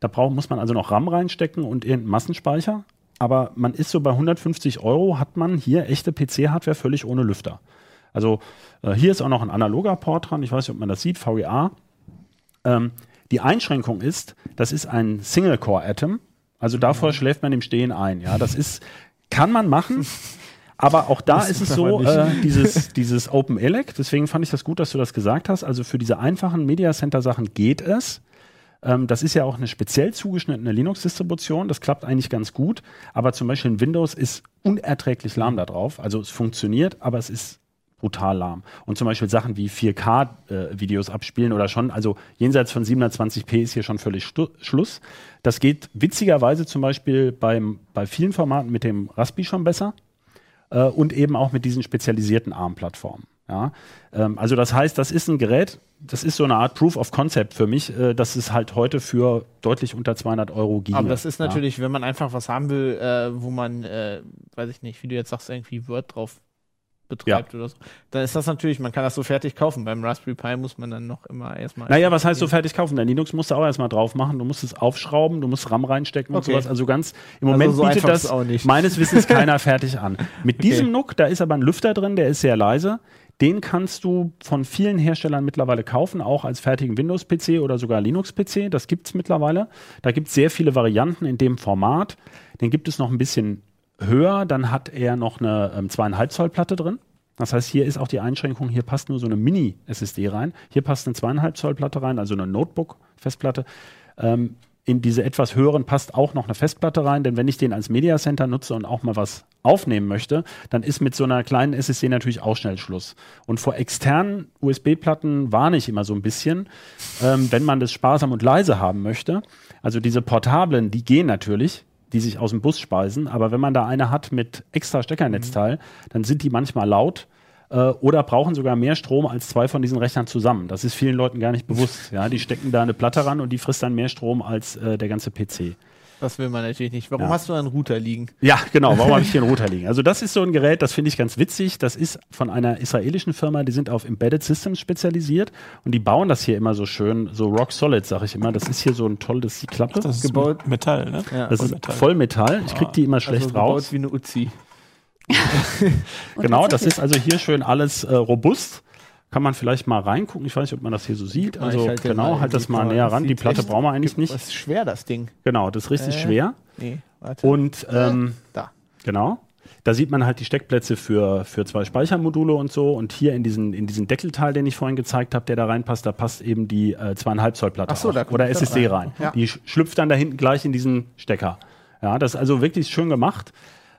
Da braucht, muss man also noch RAM reinstecken und irgendeinen Massenspeicher. Aber man ist so bei 150 Euro, hat man hier echte PC-Hardware völlig ohne Lüfter. Also äh, hier ist auch noch ein analoger Port dran. Ich weiß nicht, ob man das sieht, VGA. Ähm, die Einschränkung ist, das ist ein Single-Core-Atom. Also davor schläft man im Stehen ein. Ja, das ist, kann man machen. Aber auch da ist es so, äh, dieses, dieses Open Elec, deswegen fand ich das gut, dass du das gesagt hast. Also für diese einfachen Media Center Sachen geht es. Ähm, das ist ja auch eine speziell zugeschnittene Linux-Distribution. Das klappt eigentlich ganz gut. Aber zum Beispiel in Windows ist unerträglich lahm da drauf. Also es funktioniert, aber es ist brutal lahm. Und zum Beispiel Sachen wie 4K-Videos abspielen oder schon, also jenseits von 720p ist hier schon völlig Schluss. Das geht witzigerweise zum Beispiel beim, bei vielen Formaten mit dem Raspi schon besser äh, und eben auch mit diesen spezialisierten ARM-Plattformen. Ja? Ähm, also das heißt, das ist ein Gerät, das ist so eine Art Proof of Concept für mich, äh, dass es halt heute für deutlich unter 200 Euro ginge. Aber das ist ja. natürlich, wenn man einfach was haben will, äh, wo man, äh, weiß ich nicht, wie du jetzt sagst, irgendwie Word drauf betreibt oder so, dann ist das natürlich, man kann das so fertig kaufen. Beim Raspberry Pi muss man dann noch immer erstmal. Naja, was heißt so fertig kaufen? Dein Linux musst du auch erstmal drauf machen. Du musst es aufschrauben, du musst RAM reinstecken und Okay. sowas. Also ganz, im Also Moment so bietet das auch nicht. meines Wissens keiner fertig an. Mit Okay. diesem NUC, da ist aber ein Lüfter drin, der ist sehr leise. Den kannst du von vielen Herstellern mittlerweile kaufen, auch als fertigen Windows-PC oder sogar Linux-PC. Das gibt es mittlerweile. Da gibt es sehr viele Varianten in dem Format. Den gibt es noch ein bisschen höher. Dann hat er noch eine ähm, 2,5 Zoll Platte drin. Das heißt, hier ist auch die Einschränkung, hier passt nur so eine Mini-SSD rein. Hier passt eine 2,5 Zoll Platte rein, also eine Notebook-Festplatte. Ähm, in diese etwas höheren passt auch noch eine Festplatte rein, denn wenn ich den als Media Center nutze und auch mal was aufnehmen möchte, dann ist mit so einer kleinen SSD natürlich auch schnell Schluss. Und vor externen USB-Platten warne ich immer so ein bisschen, ähm, wenn man das sparsam und leise haben möchte. Also diese portablen, die gehen natürlich, die sich aus dem Bus speisen, aber wenn man da eine hat mit extra Steckernetzteil, dann sind die manchmal laut äh, oder brauchen sogar mehr Strom als zwei von diesen Rechnern zusammen. Das ist vielen Leuten gar nicht bewusst. Ja, die stecken da eine Platte ran und die frisst dann mehr Strom als äh, der ganze PC. Das will man natürlich nicht. Warum Ja. hast du einen Router liegen? Ja, genau. Warum habe ich hier einen Router liegen? Also das ist so ein Gerät, das finde ich ganz witzig. Das ist von einer israelischen Firma, die sind auf Embedded Systems spezialisiert und die bauen das hier immer so schön, so rock solid, sage ich immer. Das ist hier so ein tolles, die Klappe. Das ist Gebaut. Metall, ne? Ja. das ist Vollmetall. Vollmetall. Ich krieg die immer schlecht also gebaut raus. wie eine Uzi. Genau, das ist also hier schön alles äh, robust. Kann man vielleicht mal reingucken. Ich weiß nicht, ob man das hier so sieht. Also ich halte genau, halt das mal näher Das ran. Die Platte brauchen wir eigentlich Das nicht. ist schwer, das Ding. Genau, das ist richtig Äh, schwer. Nee, warte. Und ähm, da. Genau. Da sieht man halt die Steckplätze für, für zwei Speichermodule und so. Und hier in diesen, in diesen Deckelteil, den ich vorhin gezeigt habe, der da reinpasst, da passt eben die äh, zweieinhalb Zoll Platte Ach so, da oder SSD rein. rein. Ja. Die sch- schlüpft dann da hinten gleich in diesen Stecker. Ja, das ist also wirklich schön gemacht.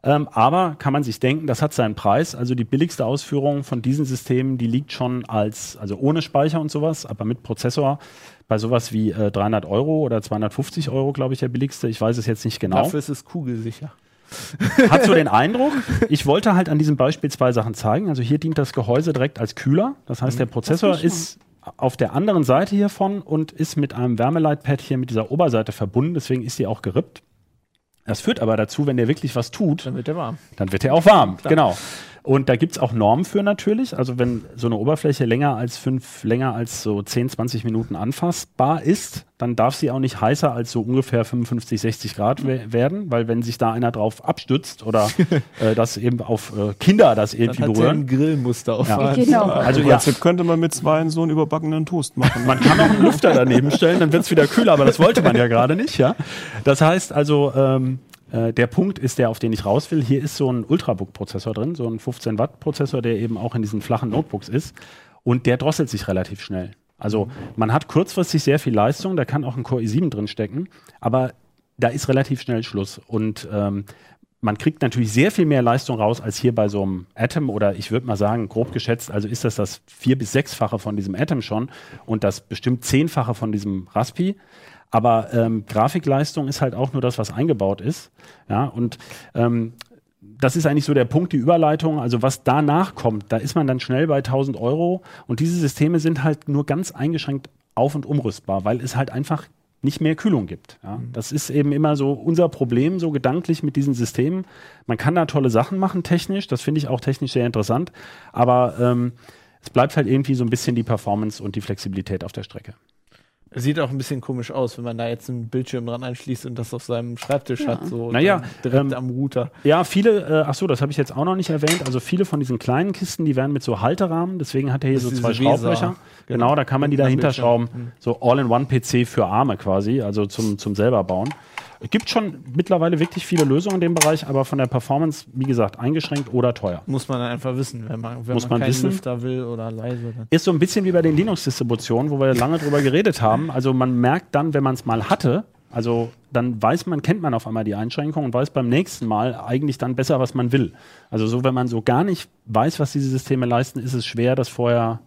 Ähm, aber kann man sich denken, das hat seinen Preis. Also die billigste Ausführung von diesen Systemen, die liegt schon als, also ohne Speicher und sowas, aber mit Prozessor bei sowas wie äh, 300 Euro oder 250 Euro, glaube ich, der billigste. Ich weiß es jetzt nicht genau. Dafür ist es kugelsicher. Hat so den Eindruck, ich wollte halt an diesem Beispiel zwei Sachen zeigen. Also hier dient das Gehäuse direkt als Kühler. Das heißt, der Prozessor ist auf der anderen Seite hiervon und ist mit einem Wärmeleitpad hier mit dieser Oberseite verbunden. Deswegen ist die auch gerippt. Das führt aber dazu, wenn der wirklich was tut, Dann wird der warm. dann wird er auch warm. Genau. Und da gibt es auch Normen für natürlich. Also wenn so eine Oberfläche länger als fünf, länger als so 10, 20 Minuten anfassbar ist, dann darf sie auch nicht heißer als so ungefähr 55, 60 Grad we werden, weil wenn sich da einer drauf abstützt oder äh, das eben auf äh, Kinder das Dann irgendwie hat er berühren. ein Grillmuster auffahren. Genau. Also Also ja, jetzt könnte man mit zwei so einen überbackenen Toast machen. man kann auch einen Lüfter daneben stellen, dann wird es wieder kühler, aber das wollte man ja gerade nicht, ja. Das heißt also, ähm, äh, der Punkt ist der, auf den ich raus will. Hier ist so ein Ultrabook-Prozessor drin, so ein 15 Watt Prozessor, der eben auch in diesen flachen Notebooks ist. Und der drosselt sich relativ schnell. Also man hat kurzfristig sehr viel Leistung, da kann auch ein Core i7 drin stecken, aber da ist relativ schnell Schluss. Und ähm, man kriegt natürlich sehr viel mehr Leistung raus als hier bei so einem Atom oder ich würde mal sagen, grob geschätzt, also ist das das vier- bis sechsfache von diesem Atom schon und das bestimmt zehnfache von diesem Raspi. Aber ähm, Grafikleistung ist halt auch nur das, was eingebaut ist. Ja, und ähm, das ist eigentlich so der Punkt, die Überleitung. Also was danach kommt, da ist man dann schnell bei 1000 Euro. Und diese Systeme sind halt nur ganz eingeschränkt auf- und umrüstbar, weil es halt einfach nicht mehr Kühlung gibt. Ja. Mhm. Das ist eben immer so unser Problem, so gedanklich mit diesen Systemen. Man kann da tolle Sachen machen technisch, das finde ich auch technisch sehr interessant, aber ähm, es bleibt halt irgendwie so ein bisschen die Performance und die Flexibilität auf der Strecke. Sieht auch ein bisschen komisch aus, wenn man da jetzt einen Bildschirm dran anschließt und das auf seinem Schreibtisch Ja. hat, so Naja, direkt ähm, am Router. Ja, viele, äh, ach so, das habe ich jetzt auch noch nicht erwähnt. Also viele von diesen kleinen Kisten, die werden mit so Halterahmen, deswegen hat er hier Das so zwei. Schraublöcher. Genau, da kann man die dahinter Bildschirm. schrauben. Mhm. So All-in-One-PC für Arme quasi, also zum, zum selber bauen. Es gibt schon mittlerweile wirklich viele Lösungen in dem Bereich, aber von der Performance, wie gesagt, eingeschränkt oder teuer. Muss man dann einfach wissen, wenn man, wenn Muss man, man keinen wissen. Lüfter will oder leise. Dann. Ist so ein bisschen wie bei den Linux-Distributionen, wo wir lange drüber geredet haben. Also man merkt dann, wenn man es mal hatte, also dann weiß man, kennt man auf einmal die Einschränkungen und weiß beim nächsten Mal eigentlich dann besser, was man will. Also so, wenn man so gar nicht weiß, was diese Systeme leisten, ist es schwer, das vorher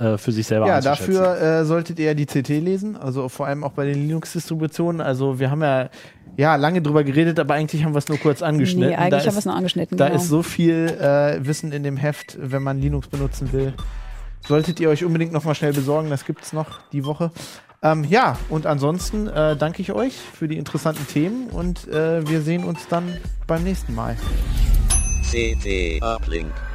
äh, für sich selber Ja, dafür äh, solltet ihr ja die CT lesen, also vor allem auch bei den Linux-Distributionen. Also wir haben ja, ja lange drüber geredet, aber eigentlich haben wir es nur kurz angeschnitten. Nee, eigentlich da haben wir es nur angeschnitten. da genau. ist so viel äh, Wissen in dem Heft, wenn man Linux benutzen will. Solltet ihr euch unbedingt noch mal schnell besorgen, das gibt's noch die Woche. Ähm, ja, und ansonsten äh, danke ich euch für die interessanten Themen und äh, wir sehen uns dann beim nächsten Mal. CT Uplink.